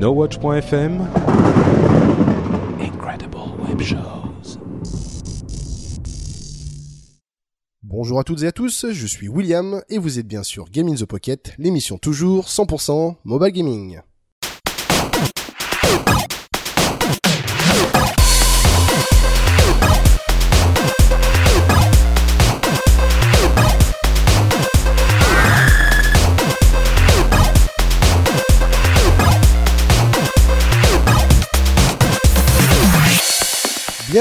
NoWatch.fm Incredible Web Shows. Bonjour à toutes et à tous, je suis William et vous êtes bien sûr Game in the Pocket, l'émission toujours 100% mobile gaming.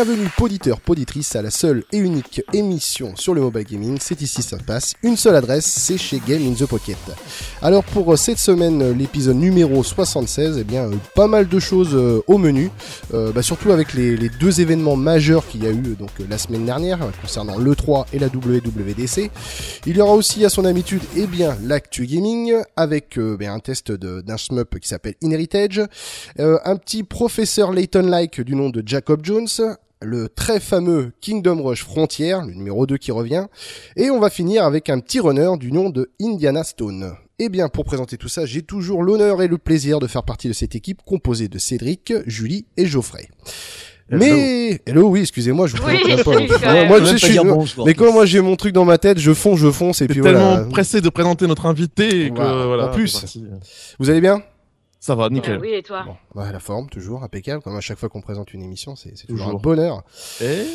Bienvenue poditeur, poditrice à la seule et unique émission sur le mobile gaming, c'est ici ça passe. Une seule adresse, c'est chez Game in the Pocket. Alors pour euh, cette semaine, euh, l'épisode numéro 76, eh bien euh, pas mal de choses au menu, bah, surtout avec les, deux événements majeurs qu'il y a eu donc la semaine dernière concernant l'E3 et la WWDC. Il y aura aussi à son habitude eh bien l'actu gaming avec ben, un test d'un shmup qui s'appelle Inheritage, un petit professeur Layton-like du nom de Jacob Jones, le très fameux Kingdom Rush Frontier, le numéro 2 qui revient, et on va finir avec un petit runner du nom de Indiana Stone. Eh bien, pour présenter tout ça, j'ai toujours l'honneur et le plaisir de faire partie de cette équipe composée de Cédric, Julie et Geoffrey. Mais hello oui excusez-moi je vous Oui, pas. quand Moi, moi, je suis bonjour. mais comme moi j'ai mon truc dans ma tête je fonce je fonce et puis tellement voilà. pressé de présenter notre invité que Voilà. voilà. En plus. Vous allez bien? Ça va, Euh, nickel. oui, et toi Bon, ouais, la forme toujours impeccable comme à chaque fois qu'on présente une émission c'est c'est toujours, Toujours. un bonheur. Eh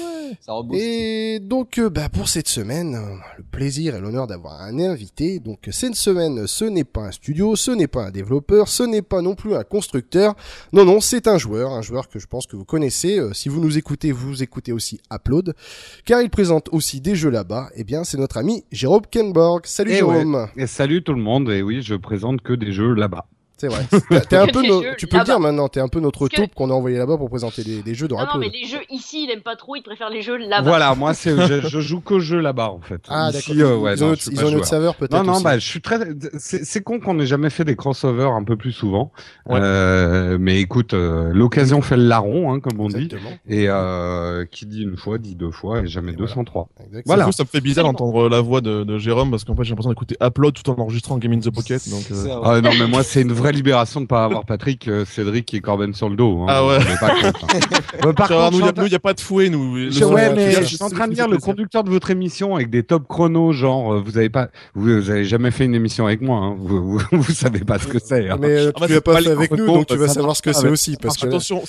Ça. Et donc, euh, bah, pour cette semaine, euh, le plaisir et l'honneur d'avoir un invité. Donc, cette semaine, ce n'est pas un studio, ce n'est pas un développeur, ce n'est pas non plus un constructeur. Non, non, c'est un joueur, un joueur que je pense que vous connaissez. Euh, si vous nous écoutez, vous écoutez aussi Upload, car il présente aussi des jeux là-bas. Eh bien, c'est notre ami Jérôme Kenborg. Salut Eh Jérôme. Et salut tout le monde, et oui, je présente que des jeux là-bas. C'est vrai. T'es- T'es un Que peu, des no- jeux tu peux le dire maintenant. T'es un peu notre que- taupe qu'on a envoyé là-bas pour présenter des, des jeux de Non, non, mais les jeux ici, il aime pas trop, il préfère les jeux là-bas. Voilà, moi, c'est, je, je joue qu'aux jeux là-bas, en fait. Ah, d'accord. euh, ouais, ils ont non, ils notre joueur. saveur peut-être. Non, non, aussi. bah, je suis très. C'est, con qu'on ait jamais fait des crossovers un peu plus souvent. Ouais. Euh, mais écoute, euh, l'occasion fait le larron, hein, comme on dit. Exactement. Et euh, qui dit une fois dit deux fois, et jamais Et 203. Exactement. Voilà. Du coup, ça me fait bizarre d'entendre la voix de, de Jérôme parce qu'en fait j'ai l'impression d'écouter Upload tout en enregistrant Game in the Pocket. Donc. Ah non, mais moi, c'est une vraie libération de pas avoir Patrick, euh, Cédric et Corben sur le dos. Hein, Ah ouais. Pas contre, hein. Par contre, nous, je y suis a, pas de fouet, nous. Le Je- Ouais, mais je suis en train de dire le conducteur de votre émission avec des top chronos, genre euh, vous avez pas, vous, vous avez jamais fait une émission avec moi, hein. vous, vous, vous savez pas ce que c'est. hein. Mais euh, Ah bah, tu l'as pas pas fait avec nous, donc tu vas savoir ce que c'est aussi. Parce que Attention,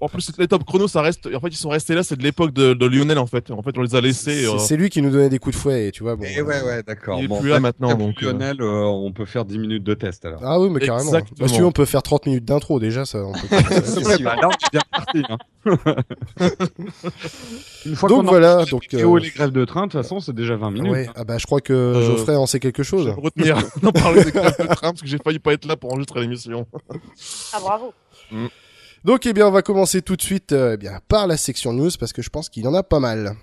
en plus les top chronos, ça reste. En fait, ils sont restés là, c'est de l'époque de, de Lionel en fait. En fait, on les a laissés. c'est euh, lui qui nous donnait des coups de fouet, et tu vois. Bon, Eh ouais, ouais, d'accord. Il est Bon, plus là maintenant, donc. Lionel, on peut faire 10 minutes de test alors. Ah oui, mais carrément. Exactement. Bah, si on peut faire 30 minutes d'intro déjà, ça. On peut... C'est bah, là, on est bien parti. Hein. Une fois Donc qu'on voilà, donc, les euh, les grèves de train, de toute façon, c'est déjà 20 minutes. ouais. hein. Ah bah, je crois que Geoffrey en sait quelque je chose. vais me retenir d'en parler des grèves de train parce que j'ai failli pas être là pour enregistrer l'émission. Ah, bravo. Donc, eh bien, on va commencer tout de suite euh, eh bien, par la section news parce que je pense qu'il y en a pas mal.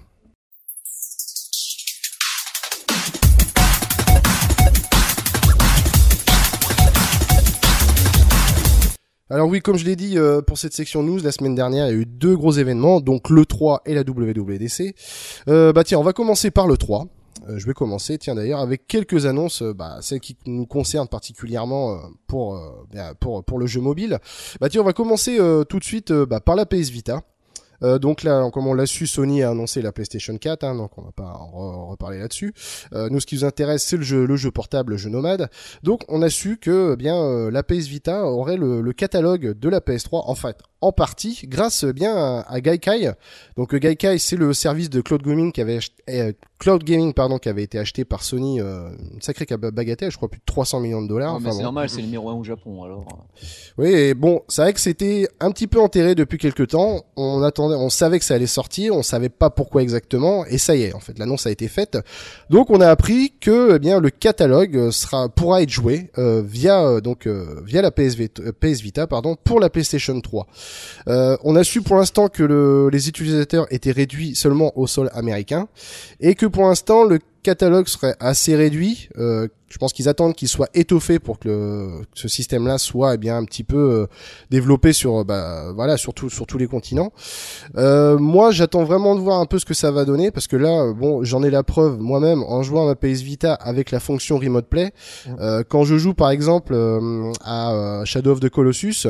Alors oui, comme je l'ai dit euh, pour cette section news, la semaine dernière, il y a eu deux gros événements, donc le 3 et la WWDC. Euh, bah tiens, on va commencer par le 3. Euh, je vais commencer, tiens d'ailleurs, avec quelques annonces, euh, bah, celles qui nous concernent particulièrement pour, bien, pour pour le jeu mobile. Bah tiens, on va commencer tout de suite bah, par la PS Vita. Euh, donc là, comme on l'a su, Sony a annoncé la PlayStation 4, hein, donc on va pas en re- reparler là-dessus. Euh, nous, ce qui nous intéresse, c'est le jeu, le jeu portable, le jeu nomade. Donc, on a su que eh bien euh, la PS Vita aurait le catalogue de la PS3, en fait, en partie, grâce eh bien à, à Gaikai. Donc, euh, Gaikai, c'est le service de cloud gaming qui avait ach- euh, cloud gaming pardon qui avait été acheté par Sony, euh, une sacrée bagatelle, je crois plus de 300 millions de dollars. Ouais, Enfin, c'est bon. normal, c'est le numéro 1 au Japon alors. Oui, et bon, c'est vrai que c'était un petit peu enterré depuis quelques temps. On attendait, on savait que ça allait sortir, on savait pas pourquoi exactement, et ça y est, en fait, l'annonce a été faite. Donc, on a appris que, eh bien, le catalogue euh, sera pourra être joué euh, via euh, donc euh, via la PS, Vita- PS Vita, pardon, pour la PlayStation 3. Euh, on a su pour l'instant que le, les utilisateurs étaient réduits seulement au sol américain, et que pour l'instant le catalogue serait assez réduit. Euh, je pense qu'ils attendent qu'il soit étoffé pour que, le, que ce système-là soit eh bien un petit peu euh, développé sur bah voilà surtout sur tous les continents. Euh, moi, j'attends vraiment de voir un peu ce que ça va donner parce que là, bon, j'en ai la preuve moi-même en jouant à ma PS Vita avec la fonction Remote Play. Euh, quand je joue par exemple euh, à Shadow of the Colossus.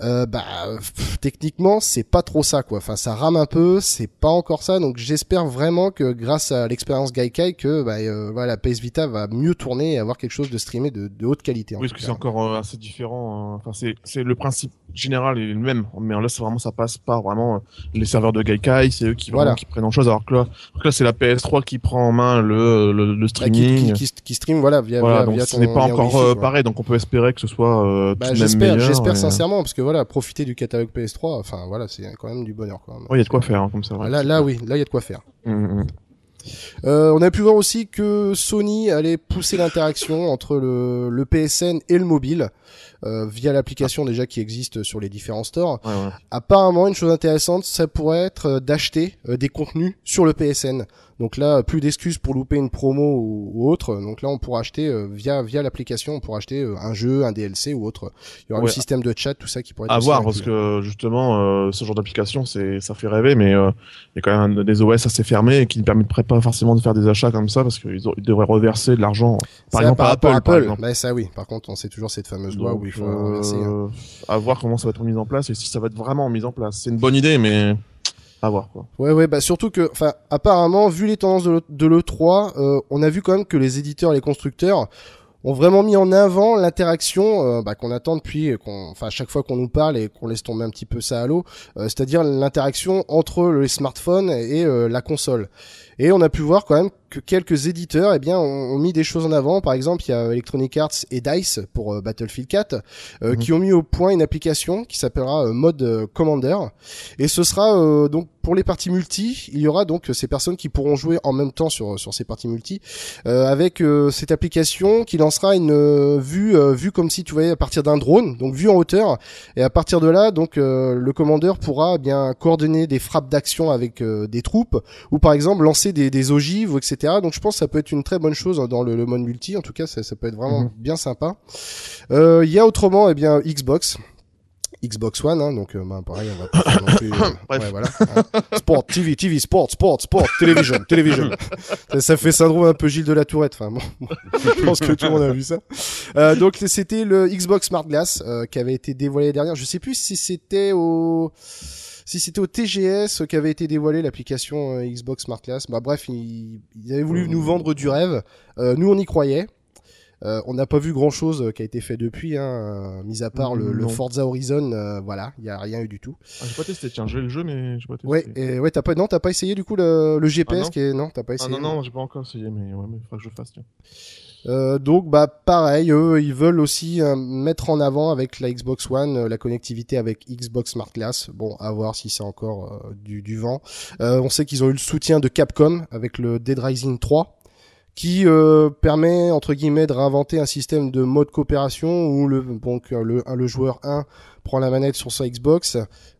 Euh, bah pff, techniquement c'est pas trop ça quoi enfin ça rame un peu c'est pas encore ça donc j'espère vraiment que grâce à l'expérience Gaikai que bah, euh, voilà PS Vita va mieux tourner et avoir quelque chose de streamé de, de haute qualité en Oui, parce que c'est encore euh, assez différent. hein. Enfin, c'est, c'est le principe général est le même, mais là, c'est vraiment ça passe par vraiment euh, les serveurs de Gaikai, c'est eux qui Voilà. qui prennent en chose. Alors que là, là, c'est la PS3 qui prend en main le le, le Bah, qui, streaming. qui, qui, qui stream voilà via, voilà, via, donc via ce n'est pas encore Wi-Fi, euh, pareil, donc on peut espérer que ce soit euh, Bah, j'espère, j'espère sincèrement parce que voilà, profiter du catalogue PS3, enfin voilà, c'est quand même du bonheur il y a de quoi faire hein, comme ça. ouais. Là, là oui, là il y a de quoi faire. Mm, mm. Euh, on a pu voir aussi que Sony allait pousser l'interaction entre le, le PSN et le mobile euh, via l'application déjà qui existe sur les différents stores. Ouais, ouais. Apparemment, une chose intéressante, ça pourrait être euh, d'acheter euh, des contenus sur le PSN. Donc là, plus d'excuses pour louper une promo ou, ou autre. Donc là, on pourra acheter euh, via via l'application, on pourra acheter euh, un jeu, un DLC ou autre. Il y aura Ouais. le système de chat, tout ça qui pourrait être À voir, parce que justement, euh, ce genre d'application, c'est, ça fait rêver, mais euh, il y a quand même des OS assez fermés et qui ne permettraient pas forcément de faire des achats comme ça, parce qu'ils ils devraient reverser de l'argent. Par Ça, exemple, par à rapport à Apple, par Apple, exemple. bah, ça oui. Par contre, on sait toujours cette fameuse loi où il faut reverser. hein. À voir comment ça va être mis en place et si ça va être vraiment mis en place. C'est une bonne idée, mais à voir quoi. Ouais, ouais, bah surtout que, enfin, apparemment, vu les tendances de l'E- de l'E3, euh, on a vu quand même que les éditeurs les constructeurs ont vraiment mis en avant l'interaction euh, bah, qu'on attend depuis, et qu'on, enfin, à chaque fois qu'on nous parle et qu'on laisse tomber un petit peu ça à l'eau, euh, c'est-à-dire l'interaction entre les smartphones et euh, la console. Et on a pu voir quand même que quelques éditeurs, eh bien, ont, ont mis des choses en avant. Par exemple, il y a Electronic Arts et Dice pour euh, Battlefield 4, euh, Mhm. qui ont mis au point une application qui s'appellera euh, Mode euh, Commander. Et ce sera euh, donc pour les parties multi, il y aura donc ces personnes qui pourront jouer en même temps sur sur ces parties multi euh, avec euh, cette application qui lancera une vue euh, vue comme si tu voyais à partir d'un drone, donc vue en hauteur et à partir de là donc euh, le commandeur pourra eh bien coordonner des frappes d'action avec euh, des troupes ou par exemple lancer des des ogives etc. Donc je pense que ça peut être une très bonne chose dans le, le mode multi. En tout cas, ça, ça peut être vraiment Mhm. bien sympa. Euh, Il y a autrement eh bien Xbox. Xbox One, hein, donc euh, bah, pareil, on va pas faire non plus. euh, Bref. ouais, voilà. hein. Sport, TV, TV, sport, sport, sport, télévision, télévision. ça, ça fait syndrome un peu Gilles de la Tourette. Enfin bon, je pense que tout le monde a vu ça. Euh, donc c'était le Xbox Smart Glass euh, qui avait été dévoilé dernière. Je sais plus si c'était au si c'était au TGS qui avait été dévoilé l'application euh, Xbox Smart Glass. Bah bref, ils, ils avaient voulu nous vendre du rêve. Euh, nous on y croyait. Euh, on n'a pas vu grand chose qui a été fait depuis, hein, euh, mis à part le. Forza Horizon. euh, voilà, il y a rien eu du tout. Ah, j'ai pas testé, tiens, j'ai le jeu, mais j'ai pas testé. Ouais, et ouais, t'as pas, non, t'as pas essayé du coup le, le GPS Ah, non. qui est, non, t'as pas Ah essayé. non, non, j'ai pas encore essayé, mais ouais, mais il faudra que je le fasse, tiens. Euh, donc bah pareil, eux ils veulent aussi euh, mettre en avant avec la Xbox One euh, la connectivité avec Xbox Smart Glass. Bon, à voir si c'est encore euh, du, du vent. Euh, on sait qu'ils ont eu le soutien de Capcom avec le Dead Rising 3 qui euh, permet entre guillemets de réinventer un système de mode coopération où le donc le, le joueur 1 prend la manette sur sa Xbox,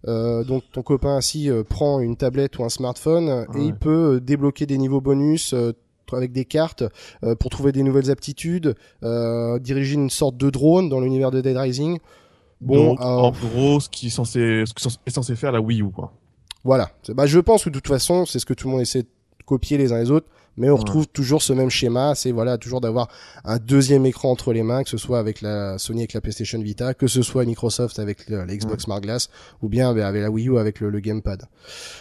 euh, donc ton copain ainsi euh, prend une tablette ou un smartphone et il peut euh, débloquer des niveaux bonus euh, avec des cartes euh, pour trouver des nouvelles aptitudes, euh, diriger une sorte de drone dans l'univers de Dead Rising. Bon, Donc, euh, en gros, ce qui est censé, ce qui est censé faire la Wii U, quoi. Voilà. Bah, je pense que de toute façon, c'est ce que tout le monde essaie de copier les uns les autres, mais on Ouais. retrouve toujours ce même schéma, c'est voilà toujours d'avoir un deuxième écran entre les mains, que ce soit avec la Sony avec la PlayStation Vita, que ce soit Microsoft avec le- la Xbox Smart Glass, ou bien bah, avec la Wii U avec le, le gamepad.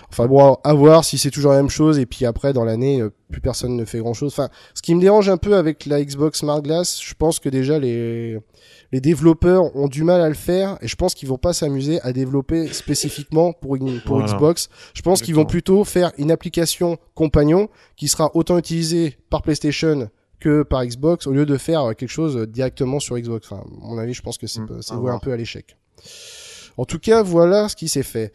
Enfin bon, à voir si c'est toujours la même chose, et puis après dans l'année, euh, plus personne ne fait grand chose. Enfin, ce qui me dérange un peu avec la Xbox Smart Glass, je pense que déjà les les développeurs ont du mal à le faire et je pense qu'ils vont pas s'amuser à développer spécifiquement pour une, pour Voilà. Xbox. Je pense qu'ils vont plutôt faire une application compagnon qui sera autant utilisée par PlayStation que par Xbox au lieu de faire quelque chose directement sur Xbox. Enfin, à mon avis, je pense que c'est Mm, voué un peu à l'échec. En tout cas, voilà ce qui s'est fait.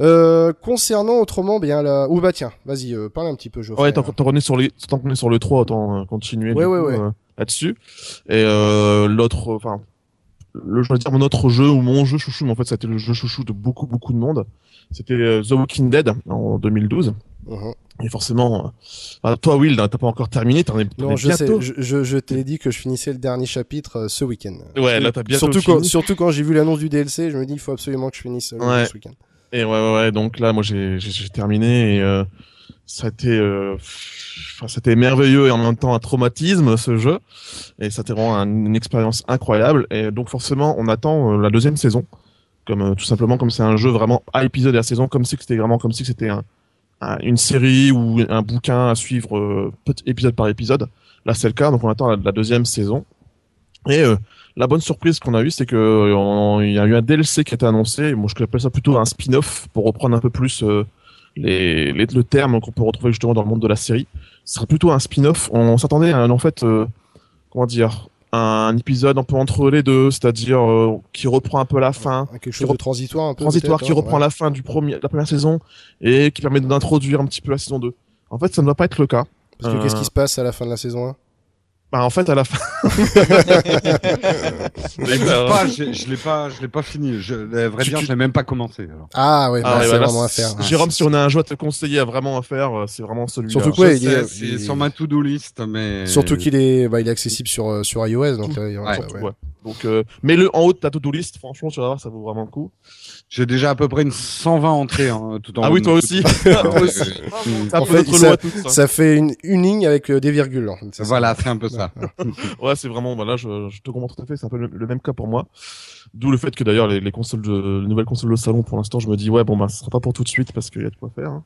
Euh, concernant autrement, bien la. Ou bah tiens, vas-y, euh, parle un petit peu, Geoffrey. Ouais, tant, qu'on est sur les, tant qu'on est sur le 3, autant euh, continuer Ouais, ouais, coup, ouais. euh, là-dessus. Et euh, l'autre, enfin, le, je dire mon autre jeu ou mon jeu chouchou, mais en fait, ça a été le jeu chouchou de beaucoup, beaucoup de monde. C'était euh, The Walking Dead en 2012. Mhm. Et forcément, euh, bah, toi, Will, t'as pas encore terminé, t'en es, t'en Non, es je sais, bientôt. je, je, je t'ai dit que je finissais le dernier chapitre euh, ce week-end. Ouais, là, t'as bientôt surtout fini. quand, surtout quand j'ai vu l'annonce du DLC, je me dis il faut absolument que je finisse le Ouais. ce week-end. Et ouais, ouais, ouais, donc là, moi, j'ai, j'ai, j'ai terminé et euh, ça a été, euh, c'était merveilleux et en même temps un traumatisme ce jeu. Et ça été vraiment un- une expérience incroyable. Et donc forcément, on attend euh, la deuxième saison, comme euh, tout simplement comme c'est un jeu vraiment à épisode et à saison, comme si c'était vraiment comme si c'était un, un- une série ou un bouquin à suivre euh, épisode par épisode. Là, c'est le cas, donc on attend la, deuxième saison. Et la bonne surprise qu'on a eue, c'est que euh, on- il y a eu un DLC qui a été annoncé. Moi, je appelle ça plutôt un spin-off pour reprendre un peu plus les, les- le terme qu'on peut retrouver justement dans le monde de la série. Ce serait plutôt un spin-off. On s'attendait à un, en fait, euh, comment dire, un épisode un peu entre les deux, c'est-à-dire euh, qui reprend un peu la fin, Quelque chose de transitoire un peu. transitoire qui peut-être, reprend ouais. la fin du premier, la première saison et qui permet d'introduire un petit peu la saison 2. En fait, ça ne va pas être le cas. Parce que qu'est-ce Euh, qui se passe à la fin de la saison 1 Bah, en fait, à la fin. Pas, je je l'ai pas, je l'ai pas fini. Je, à vrai Tu- dire, tu- je l'ai même pas commencé. alors. Ah ouais, Ah bah, ouais, c'est voilà, vraiment à c'est- faire. Ah, Jérôme, si on a un jeu à te conseiller à vraiment à faire, euh, c'est vraiment celui-là. Surtout Ouais, il sais, est- c'est il est- sur ma to-do list, mais Surtout qu'il est, bah, il est accessible sur euh, sur iOS, donc Tout. euh, Ouais. ça, Surtout, ouais. ouais. Donc, euh, mets-le en haut de ta to-do list. Franchement, tu vas voir, ça vaut vraiment le coup. J'ai déjà à peu près une 120 entrées hein, tout en Ah oui, toi aussi. En fait, notre ça- fait une, une ligne avec euh, des virgules. en fait. Voilà, c'est un peu ça. Ouais, c'est vraiment, voilà, je, je te comprends tout à fait, c'est un peu le, le même cas pour moi. D'où le fait que d'ailleurs, les, les consoles de, les nouvelles consoles de salon, pour l'instant, je me dis, ouais, bon, bah, ce sera pas pour tout de suite parce qu'il y a de quoi faire. hein.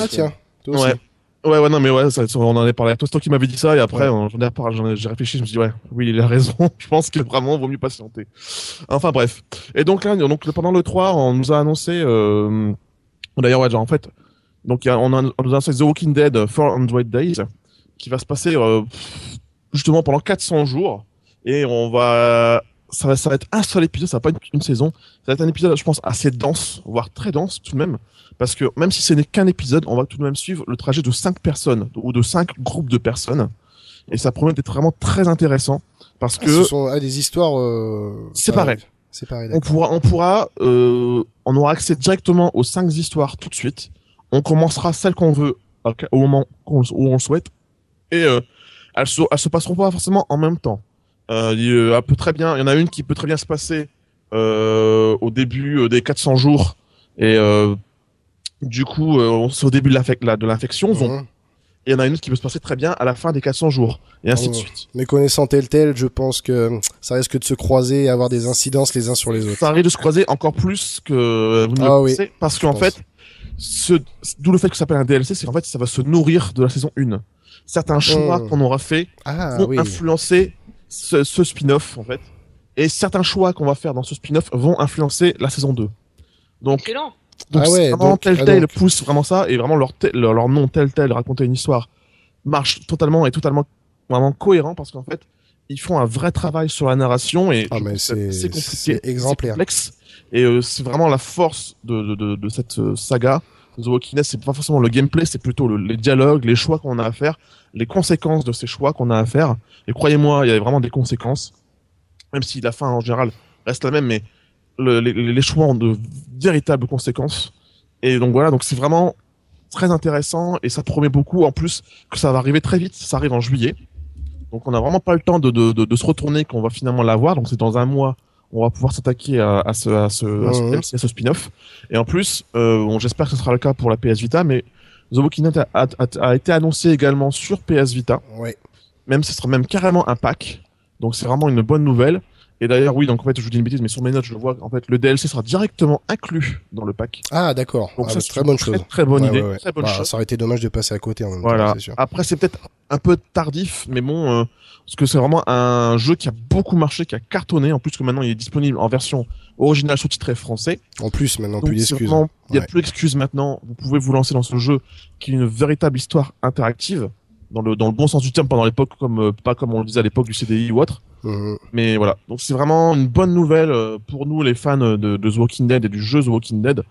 Ah tiens, toi aussi. Ouais. Ouais, ouais, non, mais ouais, ça, on en est parlé. Toi, c'est toi qui m'avais dit ça, et après, j'en ai reparlé, j'ai réfléchi, je me suis dit, ouais, oui, il a raison. je pense que vraiment, vaut mieux patienter. Enfin, bref. Et donc, là, donc, pendant le 3, on nous a annoncé, euh, d'ailleurs, ouais, genre, en fait, donc, on, a, on nous a annoncé The Walking Dead 400 Days, qui va se passer, euh, justement, pendant 400 jours. Et on va, ça va, ça va être un seul épisode, ça va pas être une, une saison. Ça va être un épisode, je pense, assez dense, voire très dense, tout de même. Parce que même si ce n'est qu'un épisode, on va tout de même suivre le trajet de cinq personnes ou de cinq groupes de personnes. Et ça promet d'être vraiment très intéressant parce Ah, que ce sont ah, des histoires euh, Séparées. séparées. on pourra, on pourra, euh, on aura accès directement aux cinq histoires tout de suite. On commencera celle qu'on veut au moment où on le souhaite et euh, elles, se, elles se passeront pas forcément en même temps. Euh, il, euh, elle peut très bien, il y en a une qui peut très bien se passer euh, au début euh, des 400 jours et du coup c'est au début de l'infection. Mhm. Et il y en a une autre qui peut se passer très bien à la fin des 400 jours et ainsi de Oh. suite. Mais connaissant tel tel, je pense que ça risque de se croiser et avoir des incidences les uns sur les autres. Ça arrive de se croiser encore plus que vous ne Ah le oui, parce qu'en fait, ce, d'où le fait que ça s'appelle un DLC, c'est qu'en fait, ça va se nourrir de la saison 1. Certains choix Mm. qu'on aura fait Ah vont oui. influencer ce, ce spin-off, en fait. Et certains choix qu'on va faire dans ce spin-off vont influencer la saison 2. Donc, Excellent. donc Ah ouais, vraiment donc- ah Telltale donc. pousse vraiment ça, et vraiment leur, leur, leur nom Telltale, raconter une histoire, marche totalement et totalement vraiment cohérent, parce qu'en fait, ils font un vrai travail sur la narration, et Ah, c'est- compliqué, c'est exemplaire. complexe, et euh, c'est vraiment la force de, de, de, de cette euh, saga. The Walking Dead, c'est pas forcément le gameplay, c'est plutôt le- les dialogues, les choix qu'on a à faire, les conséquences de ces choix qu'on a à faire. Et croyez-moi, il y a vraiment des conséquences, même si la fin en général reste la même, mais le- les, les choix ont de véritables conséquences. Et donc voilà, donc c'est vraiment très intéressant et ça promet beaucoup. En plus, que ça va arriver très vite, ça arrive en juillet. Donc on n'a vraiment pas le temps de, de, de, de se retourner qu'on va finalement l'avoir. Donc c'est dans un mois, on va pouvoir s'attaquer à, à ce, à ce, à ce. DLC, à ce spin-off. Et en plus, euh, bon, j'espère que ce sera le cas pour la PS Vita, mais The Walking Dead a, a, a- a été annoncé également sur PS Vita. Ouais. Même ce sera même carrément un pack. Donc c'est vraiment une bonne nouvelle. Et d'ailleurs, oui, donc en fait, je vous dis une bêtise, mais sur mes notes, je le vois. En fait, le DLC sera directement inclus dans le pack. Ah d'accord. Donc Ah, ça, bah, c'est très bonne très, chose. Très bonne Ouais, idée. ouais, ouais. Très bonne Bah, chose. ça aurait été dommage de passer à côté en même temps, Voilà. c'est sûr. Après, c'est peut-être un peu tardif, mais bon, euh, parce que c'est vraiment un jeu qui a beaucoup marché, qui a cartonné. En plus que maintenant, il est disponible en version originale sous-titrée français. En plus, maintenant, Donc, plus d'excuses. Il y a plus d'excuses maintenant. Vous pouvez vous lancer dans ce jeu qui est une véritable histoire interactive. Dans le, dans le bon sens du terme, pendant l'époque, comme, euh, pas comme on le disait à l'époque du CDI ou autre. Mhm. Mais voilà. Donc c'est vraiment une bonne nouvelle euh, pour nous, les fans de, de The Walking Dead et du jeu The Walking Dead.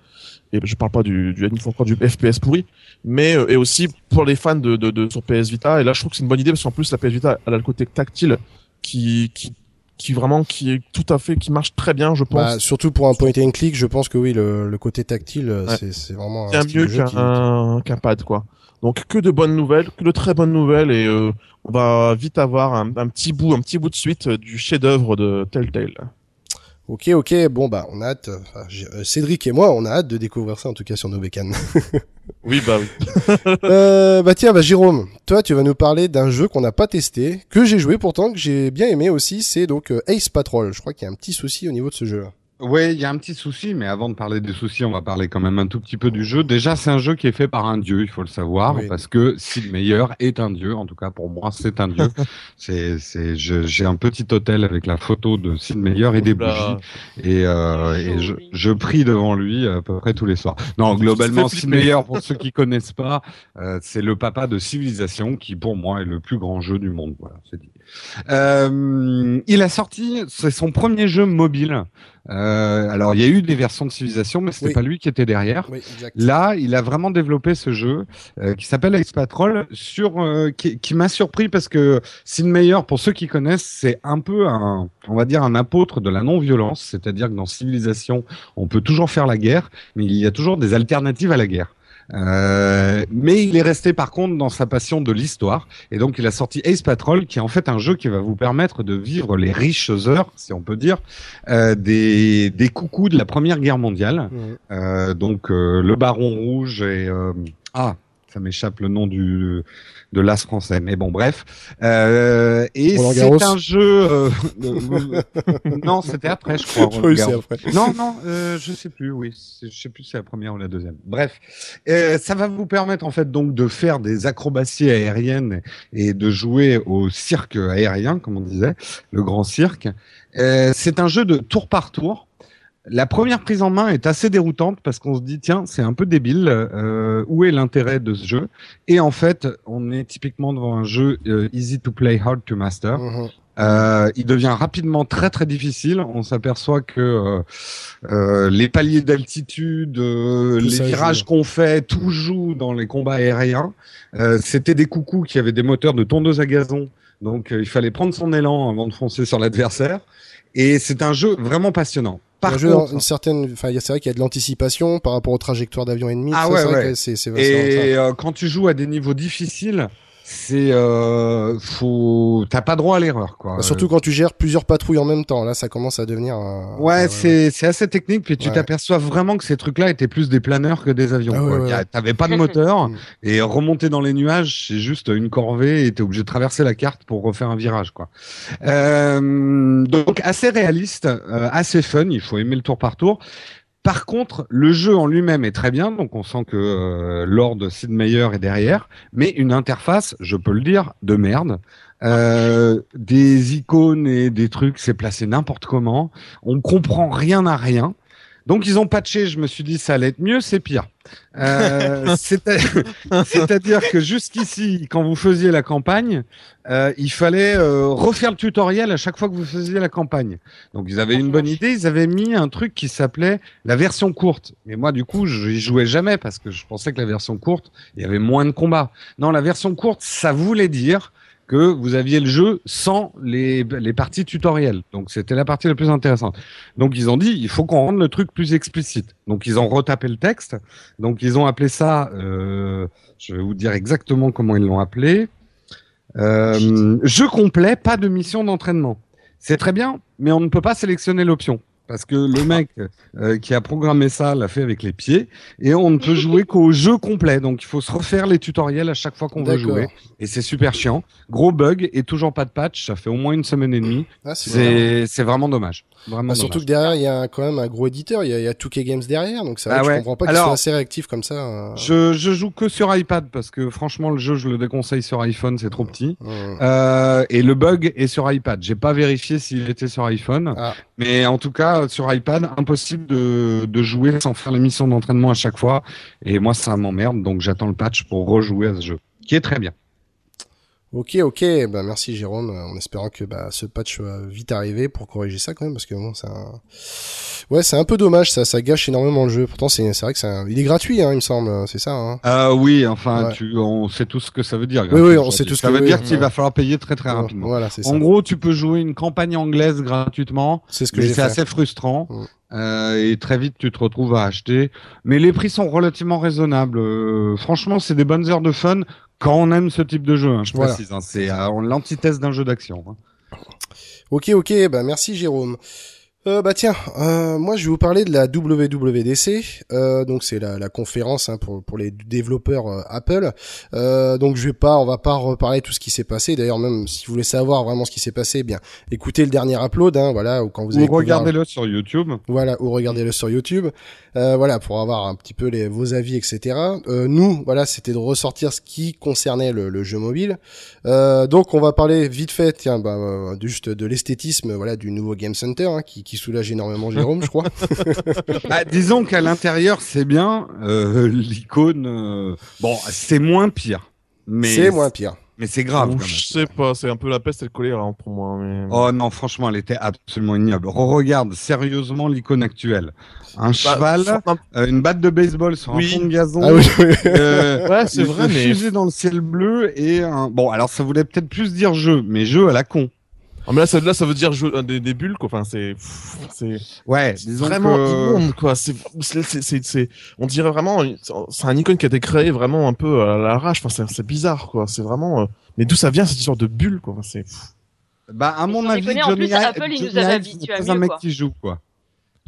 Et je parle pas du, du, du FPS pourri, mais euh, et aussi pour les fans de, de, de sur PS Vita. Et là, je trouve que c'est une bonne idée parce qu'en plus la PS Vita elle a le côté tactile qui qui qui vraiment qui est tout à fait qui marche très bien, je pense. Bah, surtout pour un point and click, je pense que oui, le, le côté tactile, euh, Ouais. c'est vraiment un mieux qu'un qu'un pad quoi. Donc que de bonnes nouvelles, que de très bonnes nouvelles et euh, on va vite avoir un, un petit bout, un petit bout de suite euh, du chef-d'œuvre de Telltale. Ok, ok, bon bah on a hâte, euh, enfin, euh, Cédric et moi on a hâte de découvrir ça en tout cas sur nos bécanes. Oui, bah oui. euh, bah tiens, bah Jérôme, toi tu vas nous parler d'un jeu qu'on n'a pas testé, que j'ai joué pourtant, que j'ai bien aimé aussi, c'est donc Ace Patrol. Je crois qu'il y a un petit souci au niveau de ce jeu. Ouais, il y a un petit souci, mais avant de parler des soucis, on va parler quand même un tout petit peu du jeu. Déjà, c'est un jeu qui est fait par un dieu, il faut le savoir, Oui. parce que Sid Meier est un dieu. En tout cas, pour moi, c'est un dieu. c'est, c'est, je- j'ai un petit hôtel avec la photo de Sid Meier et des Oula. bougies, et, euh, et je, je prie devant lui à peu près tous les soirs. Non, globalement, Sid. Meier, pour ceux qui connaissent pas, euh, c'est le papa de Civilisation, qui pour moi est le plus grand jeu du monde. Voilà, c'est dit. Euh, il a sorti, c'est son premier jeu mobile. Euh, alors, il y a eu des versions de Civilisation, mais c'était Oui. pas lui qui était derrière. Oui. Là, il a vraiment développé ce jeu euh, qui s'appelle Ace Patrol, sur euh, qui, qui m'a surpris parce que Sid Meier, pour ceux qui connaissent, c'est un peu un, on va dire un apôtre de la non-violence, c'est-à-dire que dans Civilisation, on peut toujours faire la guerre, mais il y a toujours des alternatives à la guerre. Euh, mais il est resté par contre dans sa passion de l'histoire et donc il a sorti Ace Patrol qui est en fait un jeu qui va vous permettre de vivre les riches heures, si on peut dire, euh, des, des coucous de la Première Guerre mondiale. Euh, donc euh, le Baron Rouge et euh, ah ça m'échappe le nom du de l'as français. Mais bon bref. Euh, et c'est un jeu euh, non c'était après je crois Oui, après. non non euh, je sais plus oui. C'est- je sais plus si c'est la première ou la deuxième. Bref. Euh, ça va vous permettre en fait donc de faire des acrobaties aériennes et de jouer au cirque aérien comme on disait le grand cirque. Euh, c'est un jeu de tour par tour la première prise en main est assez déroutante parce qu'on se dit tiens c'est un peu débile euh, où est l'intérêt de ce jeu? Et en fait on est typiquement devant un jeu euh, easy to play hard to master Mhm. euh, il devient rapidement très très difficile. On s'aperçoit que euh, euh, les paliers d'altitude, euh, les virages qu'on fait, tout joue dans les combats aériens. Euh, C'était des coucous qui avaient des moteurs de tondeuse à gazon, donc euh, il fallait prendre son élan avant de foncer sur l'adversaire. Et c'est un jeu vraiment passionnant. Par contre, une certaine, enfin, c'est vrai qu'il y a de l'anticipation par rapport aux trajectoires d'avions ennemis. Ah ça, ouais, c'est vrai ouais. que c'est, c'est, c'est- et euh, quand tu joues à des niveaux difficiles, c'est euh, faut t'as pas droit à l'erreur quoi. Bah, surtout quand tu gères plusieurs patrouilles en même temps. Là, ça commence à devenir. un- Ouais, c'est c'est assez technique, puis tu Ouais. t'aperçois vraiment que ces trucs-là étaient plus des planeurs que des avions. Ah ouais. T'avais pas de moteur, Mm. et remonter dans les nuages, c'est juste une corvée, et t'es obligé de traverser la carte pour refaire un virage, quoi. Euh, donc assez réaliste, euh, assez fun. Il faut aimer le tour par tour. Par contre, le jeu en lui-même est très bien, donc on sent que euh, Lord Sid Meier est derrière, mais une interface, je peux le dire, de merde. Euh, des icônes et des trucs, c'est placé n'importe comment. On comprend rien à rien. Donc ils ont patché, je me suis dit ça allait être mieux, c'est pire. Euh, c'est- C'est-à-dire que jusqu'ici, quand vous faisiez la campagne, euh, il fallait euh, refaire le tutoriel à chaque fois que vous faisiez la campagne. Donc ils avaient une bonne idée, ils avaient mis un truc qui s'appelait la version courte. Mais moi du coup, je y jouais jamais parce que je pensais que la version courte, il y avait moins de combats. Non, la version courte, ça voulait dire que vous aviez le jeu sans les, les parties tutorielles. Donc c'était la partie la plus intéressante. Donc ils ont dit, il faut qu'on rende le truc plus explicite. Donc ils ont retapé le texte. Donc ils ont appelé ça, euh, je vais vous dire exactement comment ils l'ont appelé. Euh, jeu complet, pas de mission d'entraînement. C'est très bien, mais on ne peut pas sélectionner l'option. Parce que le mec euh, qui a programmé ça l'a fait avec les pieds et on ne peut jouer qu'au jeu complet. Donc il faut se refaire les tutoriels à chaque fois qu'on veut jouer. Et c'est super chiant. Gros bug et toujours pas de patch. Ça fait au moins une semaine et demie. Ah, c'est vraiment dommage. Vraiment Bah, surtout dommage. que derrière, il y a quand même un gros éditeur. Il y a, il y a 2K Games derrière. Donc c'est vrai Ah que ouais. je comprends pas qu'ils soient assez réactifs comme ça. euh. Je, je joue que sur iPad parce que franchement le jeu je le déconseille sur iPhone, c'est trop petit. Euh, et le bug est sur iPad. J'ai pas vérifié s'il était sur iPhone, Ah. mais en tout cas sur iPad, impossible de, de jouer sans faire les missions d'entraînement à chaque fois. Et moi ça m'emmerde, donc j'attends le patch pour rejouer à ce jeu, qui est très bien. Ok, ok. Bah, merci Jérôme. euh, En espérant que bah, ce patch va vite arriver pour corriger ça quand même, parce que bon, c'est un... Ouais, c'est un peu dommage, ça, ça gâche énormément le jeu. Pourtant, c'est c'est vrai que c'est un- il est gratuit, hein, il me semble, c'est ça. Hein. Euh, oui, enfin, Ouais. tu, on sait tout ce que ça veut dire. Oui, oui, on sait tout ce ça que- veut dire oui, qu'il ouais. va falloir payer très très rapidement. Voilà, c'est ça. En gros, tu peux jouer une campagne anglaise gratuitement, C'est ce que c'est assez frustrant. Mm. Euh, et très vite, tu te retrouves à acheter. Mais les prix sont relativement raisonnables. Euh, franchement, c'est des bonnes heures de fun quand on aime ce type de jeu. hein, je Voilà. précise. hein. c'est euh, l'antithèse d'un jeu d'action. hein. Ok, ok, bah merci Jérôme. Euh, bah tiens, euh, moi je vais vous parler de la WWDC, euh, donc c'est la, la conférence hein, pour, pour les développeurs euh, Apple. Euh, donc je vais pas, on va pas reparler tout ce qui s'est passé. D'ailleurs même si vous voulez savoir vraiment ce qui s'est passé, eh bien écoutez le dernier upload, hein, voilà, ou quand vous avez Ou regardez-le sur YouTube. voilà, ou regardez-le sur YouTube. Euh, voilà, pour avoir un petit peu les, vos avis, etc. Euh, nous, voilà, c'était de ressortir ce qui concernait le, le jeu mobile. Euh, donc, on va parler vite fait, tiens, bah, juste de l'esthétisme, voilà, du nouveau Game Center, hein, qui, qui soulage énormément Jérôme, je crois. Bah, disons qu'à l'intérieur, c'est bien. Euh, L'icône, euh, bon, c'est moins pire. Mais C'est moins pire. Mais c'est grave. Ou quand même. je sais pas, c'est un peu la peste et le choléra hein, pour moi. Mais... Oh non, franchement, elle était absolument ignoble. Regarde sérieusement l'icône actuelle. Un Bah, cheval, euh, une batte de baseball sur Oui. un fond de gazon. Ah oui, oui. euh, Ouais, c'est vrai, mais fusée dans le ciel bleu et un... Bon, alors ça voulait peut-être plus dire jeu, mais jeu à la con. Ah, mais là, ça, là, ça veut dire jeu, euh, des, des bulles, quoi. Enfin, c'est, Ouais, vraiment que... immonde, quoi. C'est, c'est, on dirait vraiment, c'est un icône qui a été créé vraiment un peu à l'arrache. Enfin, c'est, bizarre, quoi. C'est vraiment. euh, Mais d'où ça vient cette histoire de bulle, quoi? Enfin, c'est. Bah, à mon avis, déconner, en Johnny, plus, Ive- Apple, il nous Johnny avait habitués c'est à mieux, un mec quoi. qui joue, quoi.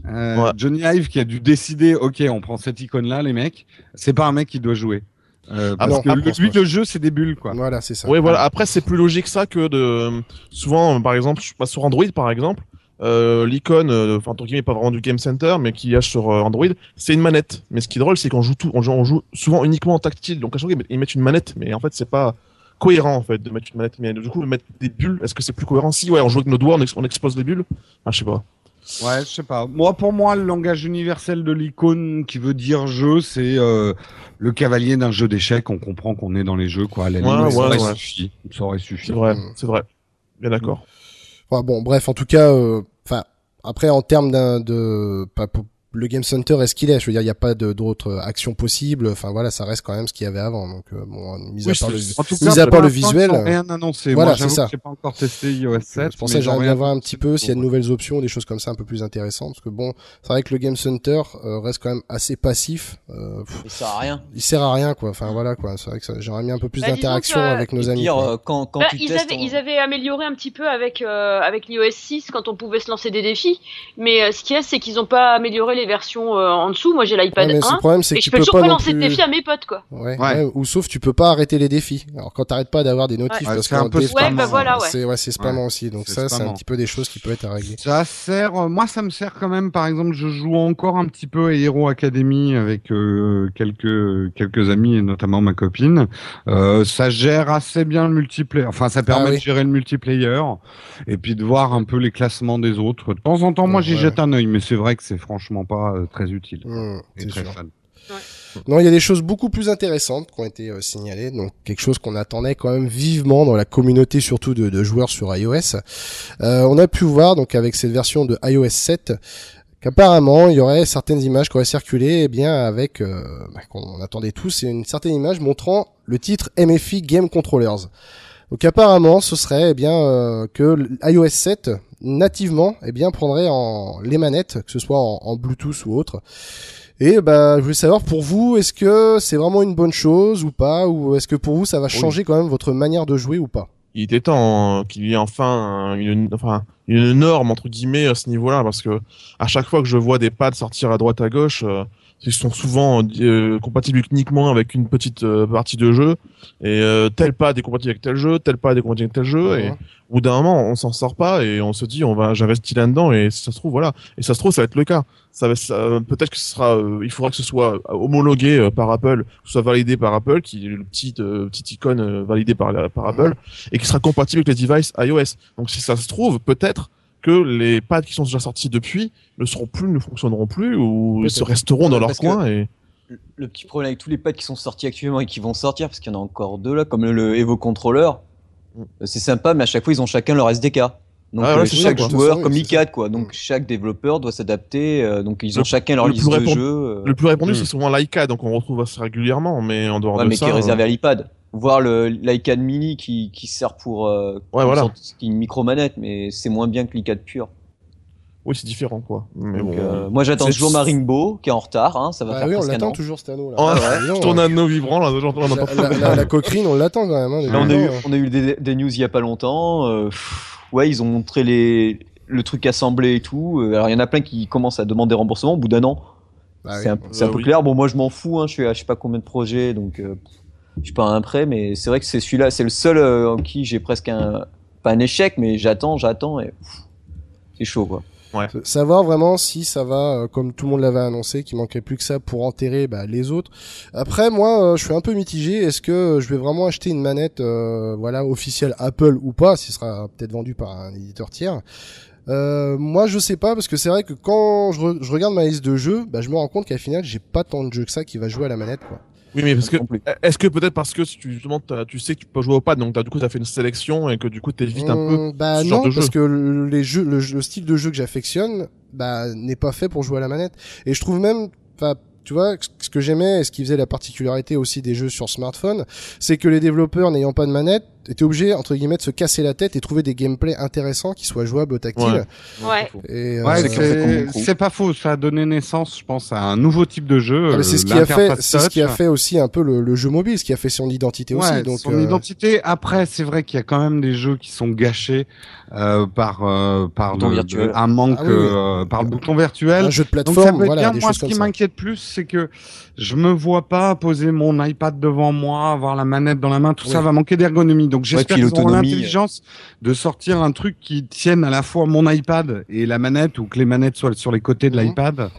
Euh, Ouais. Johnny Ive qui a dû décider, ok, on prend cette icône-là, les mecs. C'est pas un mec qui doit jouer. Euh, Ah parce non, que le- lui, le jeu, c'est des bulles, quoi. Voilà, c'est ça. Voilà. Après, c'est plus logique ça que de. Souvent, euh, par exemple, sur Android, par exemple. Euh, l'icône, euh, enfin, entre guillemets, pas vraiment du Game Center, mais qui y a sur euh, Android, c'est une manette. Mais ce qui est drôle, c'est qu'on joue tout, on joue, on joue souvent uniquement en tactile. Donc à chaque fois, ils mettent une manette, mais en fait, c'est pas cohérent en fait de mettre une manette. Mais du coup, mettre des bulles, est-ce que c'est plus cohérent? Si, ouais, on joue avec nos doigts, on, ex- on expose les bulles. Ah, je sais pas. Ouais, je sais pas. Moi, pour moi, le langage universel de l'icône qui veut dire jeu, c'est euh, le cavalier d'un jeu d'échecs. On comprend qu'on est dans les jeux, quoi. À la Ouais, limite, ça ouais, aurait ouais. suffi. Ça aurait suffi. C'est vrai, c'est vrai. Bien d'accord. Enfin, bon, bref, en tout cas, euh, enfin, après, en termes d'un, de, pas pour- le Game Center est ce qu'il est. Je veux dire, il n'y a pas d'autres actions possibles. Enfin, voilà, ça reste quand même ce qu'il y avait avant. Donc, euh, bon, mis à Oui, part le, tout Mis cas, à part le visuel, rien annoncé. voilà, c'est ça. J'ai pas encore testé iOS 7. C'est pour ça que j'aimerais bien voir un petit peu s'il y a de nouvelles options, des choses comme ça un peu plus intéressantes. Parce que bon, c'est vrai que le Game Center euh, reste quand même assez passif. Euh, pff, Il sert à rien. il sert à rien, quoi. Enfin voilà, quoi. C'est vrai que j'aurais mis un peu plus Bah, d'interaction avec nos amis. pire, quoi. euh, quand, quand Bah, tu ils, testes. avaient, en- ils avaient amélioré un petit peu avec, euh, avec l'iOS 6 quand on pouvait se lancer des défis. Mais euh, ce qu'il y a, c'est qu'ils n'ont pas amélioré les versions euh, en dessous. Moi, j'ai l'iPad Ouais, mais 1. le problème, c'est Et que je peux peux toujours pas lancer de plus. défis à mes potes, quoi. Ouais, Ouais. ouais, ou sauf tu peux pas arrêter les défis. Alors quand t'arrêtes pas d'avoir des notifs Ouais. parce c'est un peu défi- bah voilà, ouais. c'est ouais, c'est spammant aussi. Donc ça, c'est un petit peu des choses qui peuvent être à régler. Ça sert, euh, moi ça me sert quand même. Par exemple, je joue encore un petit peu à Hero Academy avec euh, quelques quelques amis et notamment ma copine. Euh, ça gère assez bien le multiplayer. Enfin, ça permet Ah oui. de gérer le multiplayer et puis de voir un peu les classements des autres. De temps en temps, moi j'y jette un œil, mais c'est vrai que c'est franchement pas euh, très utile. Mmh, Et très sûr. Non, il y a des choses beaucoup plus intéressantes qui ont été euh, signalées, donc quelque chose qu'on attendait quand même vivement dans la communauté, surtout de, de joueurs sur iOS. Euh, on a pu voir donc avec cette version de iOS 7 qu'apparemment il y aurait certaines images qui auraient circulé, eh bien avec, euh, bah, qu'on attendait tous, c'est une certaine image montrant le titre MFI Game Controllers. Donc apparemment, ce serait eh bien euh, que iOS 7 nativement eh bien prendrait en les manettes, que ce soit en, en Bluetooth ou autre. Et bah, je voulais savoir pour vous, est-ce que c'est vraiment une bonne chose ou pas, ou est-ce que pour vous ça va changer quand même votre manière de jouer ou pas? Il était temps euh, qu'il y ait enfin un- une, enfin, une norme entre guillemets à ce niveau-là parce que à chaque fois que je vois des pads sortir à droite à gauche, euh, ils sont souvent euh, compatibles uniquement avec une petite euh, partie de jeu. Et euh, tel pad est compatible avec tel jeu, tel pad est compatible avec tel jeu. Et au bout d'un moment on s'en sort pas et on se dit on va j'investis là-dedans et si ça se trouve voilà. Et ça se trouve ça va être le cas. Ça, va- ça- peut-être que ce sera euh, il faudra que ce soit homologué par Apple que ce soit validé par Apple qui est le petit petite icône validée par par Apple et qui sera compatible avec les devices iOS. Donc si ça se trouve peut-être que les pads qui sont déjà sortis depuis ne seront plus ne fonctionneront plus ou ils se resteront dans leur coin et Le- petit problème avec tous les pads qui sont sortis actuellement et qui vont sortir, parce qu'il y en a encore deux là, comme le, le Evo Controller, Mm. euh, c'est sympa, mais à chaque fois ils ont chacun leur SDK. Donc Ah euh, chaque ça, joueur, comme l'ICAD, quoi. Donc chaque développeur doit s'adapter. euh, donc ils ont Le- chacun leur le liste plus de jeux. euh, Le plus répandu, c'est souvent l'iCAD, donc on retrouve assez régulièrement, mais en dehors ouais, de mais ça. qui est réservé euh, à l'iPad. Voir le l'iCAD mini qui, qui sert pour euh, Ouais, une voilà. sorte- qui est une micro manette, mais c'est moins bien que l'iCAD pur. Oui, c'est différent, quoi. Mais Donc, bon. euh, moi j'attends toujours ma Rainbow qui est en retard. Hein, ça va Bah faire oui, on presque un l'attend an. toujours cette anneau là. Oh, Ah, je tourne hein. à nos vibrants, là, on La, la- la- la coquerine, on l'attend quand même. Hein, Là, on a eu, depuis on a eu des, des news il y a pas longtemps. euh, pff, ouais, ils ont montré les, le truc assemblé et tout. Alors, il y en a plein qui commencent à demander remboursement au bout d'un an. Bah c'est oui. un, un Bah peu oui. clair. Bon, moi, je m'en fous. Hein, je suis à je sais pas combien de projets, donc euh, je suis pas un prêt. Mais c'est vrai que c'est celui-là, c'est le seul euh, en qui j'ai presque un, pas un échec, mais j'attends, j'attends et c'est chaud, quoi. Savoir vraiment si ça va, euh, comme tout le monde l'avait annoncé, qu'il manquait plus que ça pour enterrer bah, les autres. Après, moi, euh, je suis un peu mitigé. Est-ce que je vais vraiment acheter une manette, euh, voilà, officielle Apple ou pas, si ce sera peut-être vendu par un éditeur tiers euh, moi je sais pas parce que c'est vrai que quand je, re- je regarde ma liste de jeux, bah, je me rends compte qu'à final j'ai pas tant de jeux que ça qui va jouer à la manette quoi. Oui, mais parce que plus. est-ce que peut-être parce que tu justement tu sais que tu peux jouer au pad, donc t'as, du coup t'as fait une sélection et que du coup t'évites un peu. Hum, bah ce genre non de jeu. parce que le, les jeux, le, le style de jeu que j'affectionne, bah n'est pas fait pour jouer à la manette. Et je trouve même, enfin tu vois, ce que j'aimais et ce qui faisait la particularité aussi des jeux sur smartphone, c'est que les développeurs n'ayant pas de manette étaient obligés entre guillemets de se casser la tête et trouver des gameplays intéressants qui soient jouables au tactile. Ouais. Ouais. Et, euh, Ouais, c'est pas faux. Ça a donné naissance, je pense, à un nouveau type de jeu. ah, c'est euh, ce qui a fait, c'est ce qui a fait aussi un peu le, le jeu mobile, ce qui a fait son identité aussi. Donc, son euh, identité. Après, c'est vrai qu'il y a quand même des jeux qui sont gâchés euh, par euh, par Bouton le- virtuel. un manque Ah oui, oui. euh, par le bouton virtuel. un jeu de Donc ça plateforme, peut être voilà, bien. des Moi, ce comme qui m'inquiète plus, c'est que je me vois pas poser mon iPad devant moi, avoir la manette dans la main. Tout ça va manquer d'ergonomie. Donc j'espère puis qu'ils auront l'intelligence de sortir un truc qui tienne à la fois mon iPad et la manette, ou que les manettes soient sur les côtés de Mhm. l'iPad.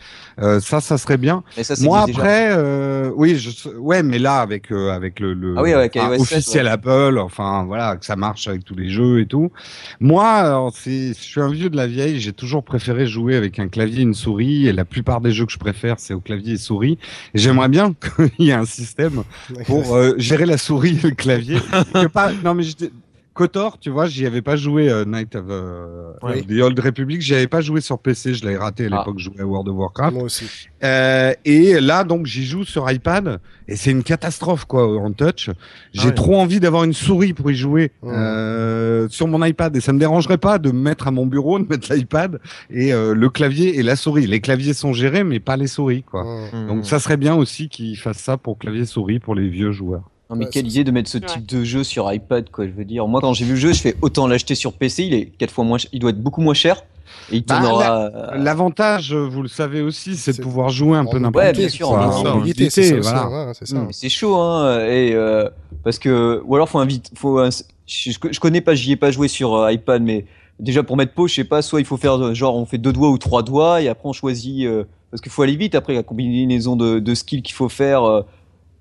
Euh, ça, ça serait bien. Mais ça, c'est Moi après, euh, oui, je, ouais, mais là avec euh, avec le, le Ah oui, avec enfin, iOS 7, officiel Apple, enfin voilà, que ça marche avec tous les jeux et tout. Moi, je suis un vieux de la vieille, j'ai toujours préféré jouer avec un clavier et une souris, et la plupart des jeux que je préfère, c'est au clavier et souris. Et j'aimerais bien qu'il y ait un système pour euh, gérer la souris et le clavier. Que pas, non mais j'étais- Kotor, tu vois, j'y avais pas joué euh, Night of euh, Oui. the Old Republic, j'y avais pas joué sur PC, je l'avais raté à Ah. l'époque, je jouais à World of Warcraft. Moi aussi. Euh, et là, donc, j'y joue sur iPad et c'est une catastrophe, quoi, en touch. J'ai ouais. trop envie d'avoir une souris pour y jouer euh, sur mon iPad et ça me dérangerait pas de me mettre à mon bureau, de mettre l'iPad et euh, le clavier et la souris. Les claviers sont gérés, mais pas les souris, quoi. Hmm. Donc, ça serait bien aussi qu'ils fassent ça pour clavier souris pour les vieux joueurs. Non, mais Ouais, quelle idée de mettre ce Ouais. type de jeu sur iPad, quoi. Je veux dire, moi, quand j'ai vu le jeu, je fais autant l'acheter sur PC. Il est quatre fois moins, ch- il doit être beaucoup moins cher. Et il Bah, L'avantage, vous le savez aussi, c'est de pouvoir jouer un peu n'importe Ouais, où. bien sûr, quoi. en mobilité, c'est voilà. ouais, c'est ça. Mais c'est chaud, hein. Et euh, parce que ou alors faut invite, faut. un- Je, je connais pas, j'y ai pas joué sur euh, iPad, mais déjà pour mettre pause, je sais pas, soit il faut faire euh, genre on fait deux doigts ou trois doigts et après on choisit euh, parce qu'il faut aller vite après la combinaison de, de skills qu'il faut faire euh,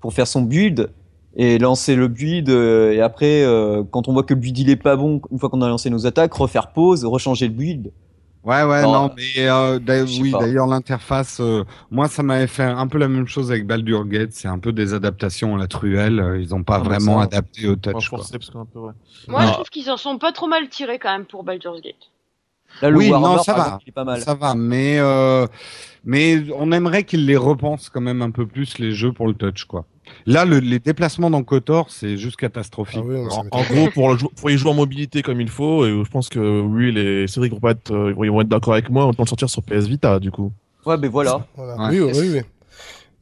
pour faire son build et lancer le build euh, et après euh, quand on voit que le build il est pas bon une fois qu'on a lancé nos attaques refaire pause rechanger le build Ouais, ouais, Non, non, mais euh, je oui, pas. d'ailleurs, l'interface, euh, moi, ça m'avait fait un peu la même chose avec Baldur Gate. C'est un peu des adaptations à la truelle. euh, Ils n'ont pas Ah, vraiment ça, adapté au touch. quoi. un peu, ouais. Moi, je trouve qu'ils en sont pas trop mal tirés quand même pour Baldur's Gate. là Oui, non, ça va. exemple, il est pas mal Ça va, mais euh, mais on aimerait qu'ils les repensent quand même un peu plus les jeux pour le touch, quoi. Là, le- les déplacements dans Kotor, c'est juste catastrophique. Ah oui, non, ça En, gros, pour, le pour y jouer en mobilité comme il faut, et je pense que oui, les Cédric vont pas être, euh, ils vont être d'accord avec moi, on peut le sortir sur PS Vita, du coup. ouais mais voilà Voilà. Ouais. Oui, oui, oui.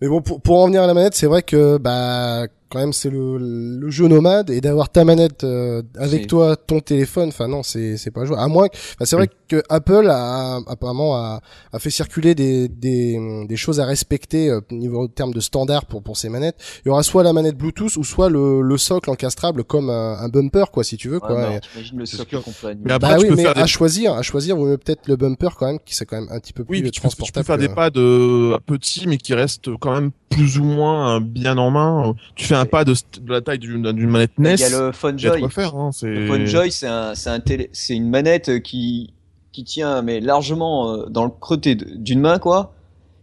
Mais bon, pour, pour en venir à la manette, c'est vrai que bah quand même c'est le, le jeu nomade et d'avoir ta manette euh, avec toi, ton téléphone. Enfin non, c'est c'est pas jouable. À moins, que- enfin, c'est vrai que Apple a apparemment a, a fait circuler des, des des choses à respecter euh, au niveau de termes de standard pour pour ces manettes. Il y aura soit la manette Bluetooth ou soit le, le socle encastrable comme un, un bumper quoi, si tu veux Ouais, quoi. mais Et- alors, t'imagines le C'est socle sûr. complet Mais après, bah tu oui, peux mais faire des- à choisir, à choisir, vaut mieux peut-être le bumper quand même, qui c'est quand même un petit peu plus Oui, tu peux, tu transportable. peux faire des pads euh, petits, mais qui restent quand même plus ou moins euh, bien en main. Tu fais un pad de, de la taille d'une d'une manette NES. il y a le Fun il y a de Joy quoi faire. Hein, c'est... Le FunJoy, c'est un, un télé, une manette qui, qui tient mais largement euh, dans le creux d'une main quoi,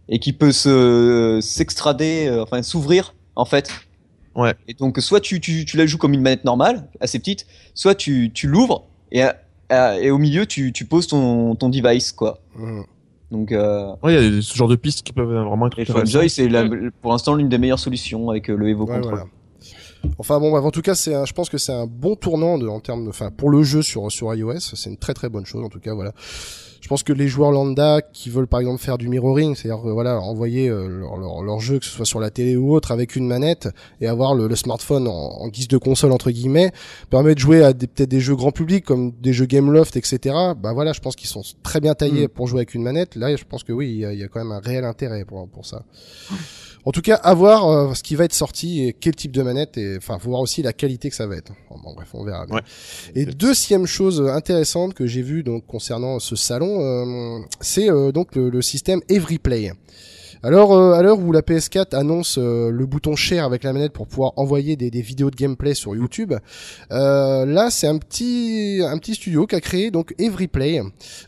et qui peut se s'extrader, euh, enfin s'ouvrir en fait. Ouais. Et donc soit tu, tu, tu la joues comme une manette normale, assez petite, soit tu, tu l'ouvres et, et au milieu, tu, tu poses ton, ton device, quoi. Mhm. Donc, euh, Ouais, il y a ce genre de pistes qui peuvent vraiment être et intéressantes. FunJoy, c'est la- pour l'instant l'une des meilleures solutions avec euh, le Evo Ouais, Control. voilà. Enfin bon, bref, en tout cas, c'est, un- je pense que c'est un bon tournant de, en termes, de, enfin, pour le jeu sur sur iOS, c'est une très très bonne chose en tout cas. Voilà. Je pense que les joueurs lambda qui veulent par exemple faire du mirroring, c'est-à-dire euh, voilà envoyer euh, leur, leur, leur jeu que ce soit sur la télé ou autre avec une manette et avoir le, le smartphone en, en guise de console entre guillemets, permet de jouer à des, peut-être des jeux grand public comme des jeux Gameloft, etc. Bah voilà, je pense qu'ils sont très bien taillés pour jouer avec une manette. Là, je pense que oui, il y y a quand même un réel intérêt pour pour ça. En tout cas, à voir euh, ce qui va être sorti et quel type de manette et enfin, faut voir aussi la qualité que ça va être. Enfin, bon, bref, on verra. bien. Ouais. Et deuxième chose intéressante que j'ai vue donc concernant ce salon, euh, c'est euh, donc le, le système EveryPlay. Alors, euh, à l'heure où la PS4 annonce euh, le bouton share avec la manette pour pouvoir envoyer des, des vidéos de gameplay sur YouTube, euh, là c'est un petit un petit studio qui a créé donc EveryPlay.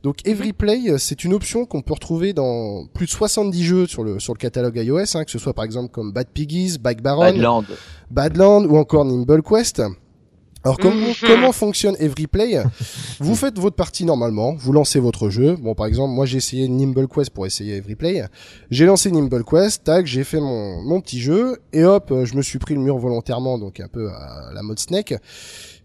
Donc EveryPlay, c'est une option qu'on peut retrouver dans plus de 70 jeux sur le sur le catalogue iOS, hein, que ce soit par exemple comme Bad Piggies, Bike Baron, Badland. Badland ou encore Nimble Quest. Alors comment, Mhm. comment fonctionne EveryPlay? Vous faites votre partie normalement, vous lancez votre jeu. Bon par exemple, moi j'ai essayé Nimble Quest pour essayer EveryPlay. J'ai lancé Nimble Quest, tac, j'ai fait mon, mon petit jeu et hop, euh, je me suis pris le mur volontairement, donc un peu à la mode Snake.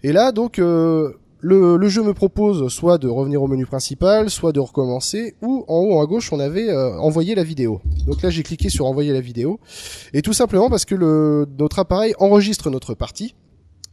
Et là donc euh, le, le jeu me propose soit de revenir au menu principal, soit de recommencer, ou en haut à gauche on avait euh, envoyé la vidéo. Donc là j'ai cliqué sur envoyer la vidéo, et tout simplement parce que le, notre appareil enregistre notre partie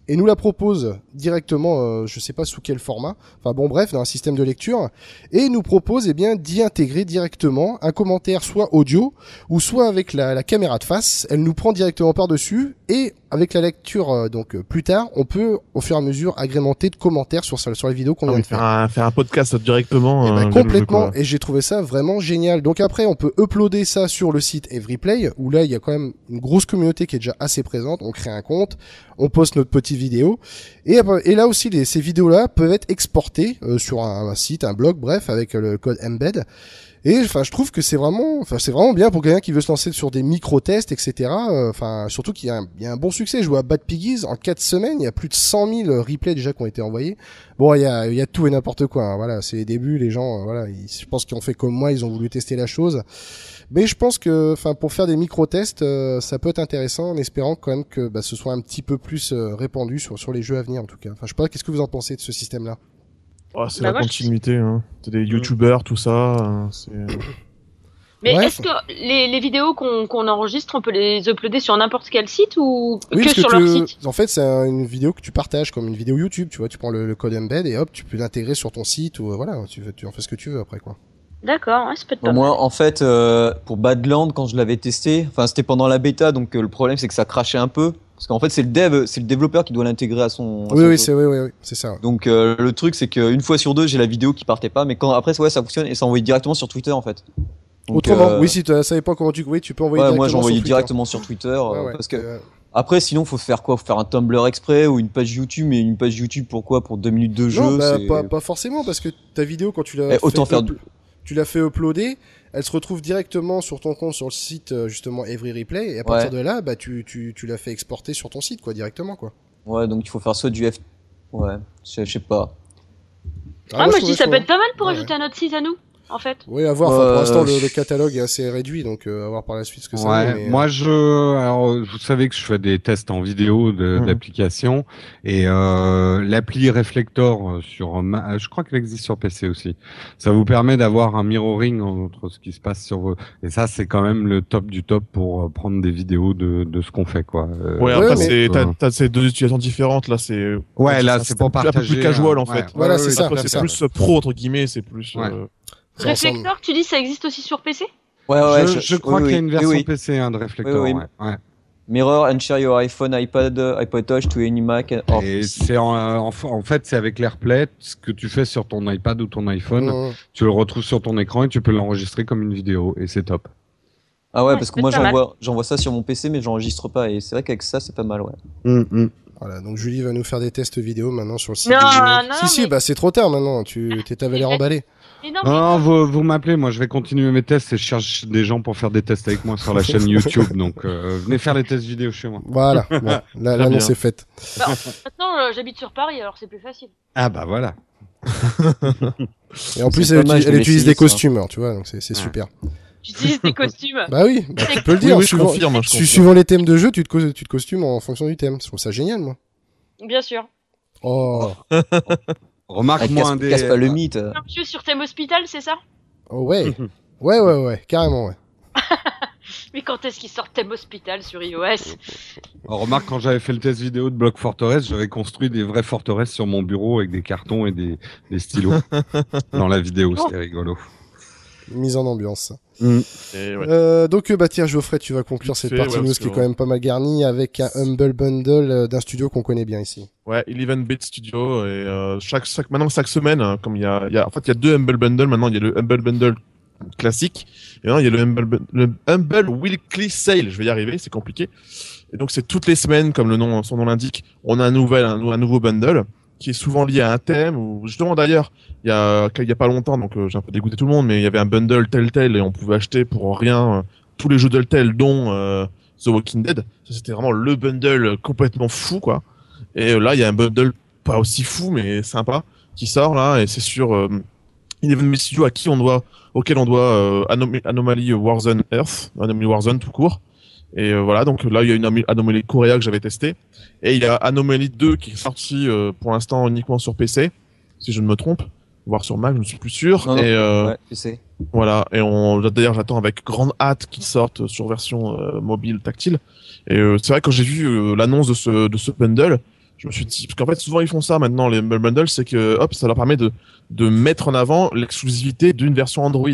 et nous la propose directement, euh, je sais pas sous quel format, enfin bon bref, dans un système de lecture, et nous propose eh bien d'y intégrer directement un commentaire soit audio ou soit avec la, la caméra de face. Elle nous prend directement par dessus et avec la lecture euh, donc euh, plus tard, on peut au fur et à mesure agrémenter de commentaires sur sur les vidéos qu'on Ah vient oui, de faire. un, faire un podcast directement. Eh ben, jeu, complètement, et j'ai trouvé ça vraiment génial. Donc après, on peut uploader ça sur le site EveryPlay, où là, il y a quand même une grosse communauté qui est déjà assez présente. On crée un compte, on poste notre petite vidéo, et, et là aussi, les, ces vidéos-là peuvent être exportées euh, sur un, site, un blog, bref, avec euh, le code embed. Et enfin, je trouve que c'est vraiment, enfin, c'est vraiment bien pour quelqu'un qui veut se lancer sur des micro-tests, etc. Euh, Enfin, surtout qu'il y, a un- il y a un bon succès. Je vois Bad Piggies en 4 semaines, il y a plus de 100 000 replays déjà qui ont été envoyés. Bon, il y a, il y a tout et n'importe quoi. hein. Voilà, c'est les débuts. Les gens, euh, voilà, ils, je pense qu'ils ont fait comme moi, ils ont voulu tester la chose. Mais je pense que, enfin, pour faire des micro-tests, euh, ça peut être intéressant, en espérant quand même que bah, ce soit un petit peu plus euh, répandu sur sur les jeux à venir, en tout cas. Enfin, je sais pas, qu'est-ce que vous en pensez de ce système-là? Oh, c'est Bah, la moi, continuité. Hein. C'est des youtubeurs, tout ça. euh, c'est- Mais Ouais. est-ce que les, les vidéos qu'on qu'on enregistre, on peut les uploader sur n'importe quel site ou Oui, que sur tu- leur site? En fait, c'est un- une vidéo que tu partages comme une vidéo YouTube. Tu vois, tu prends le, le code embed et hop, tu peux l'intégrer sur ton site ou euh, voilà, tu, veux- tu en fais ce que tu veux après quoi. D'accord, ouais, ça peut être pas mal. moi, en fait, euh, pour Badland, quand je l'avais testé, enfin, c'était pendant la bêta, donc euh, le problème, c'est que ça crachait un peu. Parce qu'en fait, c'est le dev, c'est le développeur qui doit l'intégrer à son. à Oui, son oui, c'est oui, oui, oui, c'est ça. Donc euh, le truc c'est qu'une fois sur deux j'ai la vidéo qui partait pas mais quand après ouais ça fonctionne et ça envoie directement sur Twitter en fait. Donc, Autrement, euh, oui, si tu ne savais pas comment tu, oui, tu peux envoyer ouais, directement moi sur j'envoyais Twitter. directement sur Twitter Ouais, parce que euh, après sinon faut faire quoi? Faut faire un Tumblr exprès ou une page YouTube mais une page YouTube pourquoi pour deux minutes de jeu non, bah, pas, pas forcément parce que ta vidéo quand tu l'as Eh, autant fait faire tu l'as fait uploader, elle se retrouve directement sur ton compte sur le site euh, justement Every Replay et à partir de là, bah tu tu tu l'as fait exporter sur ton site quoi directement quoi. ouais donc il faut faire soit du F ouais je je sais pas. Ah, moi je dis ça peut être pas mal pour Ouais, ajouter un autre site à nous, en fait. Oui, à voir. Enfin, Euh, pour l'instant, le, catalogue est assez réduit, donc euh, à voir par la suite ce que ça Ouais, donne, mais, euh, moi je, alors vous savez que je fais des tests en vidéo Mhm. d'applications et euh, l'appli Reflector sur, ma- je crois qu'elle existe sur PC aussi. Ça vous permet d'avoir un mirroring entre ce qui se passe sur vos, et ça c'est quand même le top du top pour prendre des vidéos de de ce qu'on fait quoi. Euh, Ouais, Ouais, après, mais- c'est, t'as, t'as ces deux utilisations différentes. Là, c'est. Ouais, là, c'est pour système Un peu partager, plus casual, en fait. ouais. Voilà, Ouais, c'est ça, fait. c'est plus pro, entre guillemets. C'est plus. Réflecteur, tu dis ça existe aussi sur PC ouais ouais je, je crois oui, qu'il y a une version oui, oui. PC hein, de Reflector. Oui, oui. ouais, ouais. Mirror and share your iPhone iPad iPod Touch to any Mac or Et c'est en, en, en fait c'est avec l'AirPlay ce que tu fais sur ton iPad ou ton iPhone, tu le retrouves sur ton écran et tu peux l'enregistrer comme une vidéo et c'est top. ah ouais Ouais, parce que moi j'envoie j'envoie ça sur mon PC mais j'enregistre pas et c'est vrai qu'avec ça c'est pas mal ouais Voilà, donc Julie va nous faire des tests vidéo maintenant sur le site. Non, non, si si, bah c'est trop tard maintenant. Tu t'es- t'avais l'air emballé. Non, vous, vous m'appelez, moi je vais continuer mes tests et je cherche des gens pour faire des tests avec moi sur la chaîne YouTube. Donc euh, venez faire les tests vidéo chez moi. Voilà, l'annonce est faite. bah, maintenant euh, j'habite sur Paris, alors c'est plus facile. Ah bah voilà. Et en plus, elle, utilise- elle des costumes, tu vois, donc c'est c'est Ouais. super. J'utilise des costumes. Bah oui, bah, tu peux le dire. oui, je suivant, confirme. Je su- confirme. suivant les thèmes de jeu, tu te, tu te costumes en fonction du thème. Je trouve ça génial, moi. Bien sûr. Oh, Remarque, Ah, moi, casse, un des. casse pas le mythe. Un jeu sur thème hospital, c'est ça? Oh ouais. Ouais, ouais, ouais, carrément, ouais. Mais quand est-ce qu'ils sortent thème hospital sur iOS? Alors, remarque, quand j'avais fait le test vidéo de Block Fortress, j'avais construit des vraies forteresses sur mon bureau avec des cartons et des, des stylos. Dans la vidéo, c'était rigolo. Mise en ambiance. Et ouais. Euh, donc, euh, bah tiens, Geoffrey, tu vas conclure cette fait, partie ouais, news qui est quand même pas mal garnie avec un Humble Bundle euh, d'un studio qu'on connaît bien ici. Ouais, Eleven Bit Studio et euh, chaque, chaque maintenant chaque semaine, hein, comme il y a, il y a en fait il y a deux Humble Bundle maintenant, il y a le Humble Bundle classique et maintenant il y a le Humble, le Humble Weekly Sale. Je vais y arriver, c'est compliqué. Et donc c'est toutes les semaines, comme le nom son nom l'indique, on a un nouvel un, un nouveau bundle qui est souvent lié à un thème ou justement d'ailleurs il y a y a pas longtemps donc euh, j'ai un peu dégoûté tout le monde mais il y avait un bundle Telltale et on pouvait acheter pour rien euh, tous les jeux Telltale dont euh, The Walking Dead. C'était vraiment le bundle complètement fou quoi. Et là, il y a un bundle pas aussi fou, mais sympa, qui sort là, et c'est sur euh, Eleven Studio à qui on doit, auquel on doit Anom- Anomaly Warzone Earth, Anomaly Warzone tout court. Et euh, voilà, donc là, il y a une Anomaly Korea que j'avais testé. Et il y a Anomaly 2 qui est sorti euh, pour l'instant uniquement sur PC, si je ne me trompe. Voire sur Mac, je ne suis plus sûr. Non, non. Et euh, Ouais, sais. voilà, et on d'ailleurs j'attends avec grande hâte qu'il sorte sur version mobile tactile. Et c'est vrai que quand j'ai vu l'annonce de ce de ce bundle, je me suis dit parce qu'en fait souvent ils font ça maintenant les bundles, c'est que hop ça leur permet de de mettre en avant l'exclusivité d'une version Android.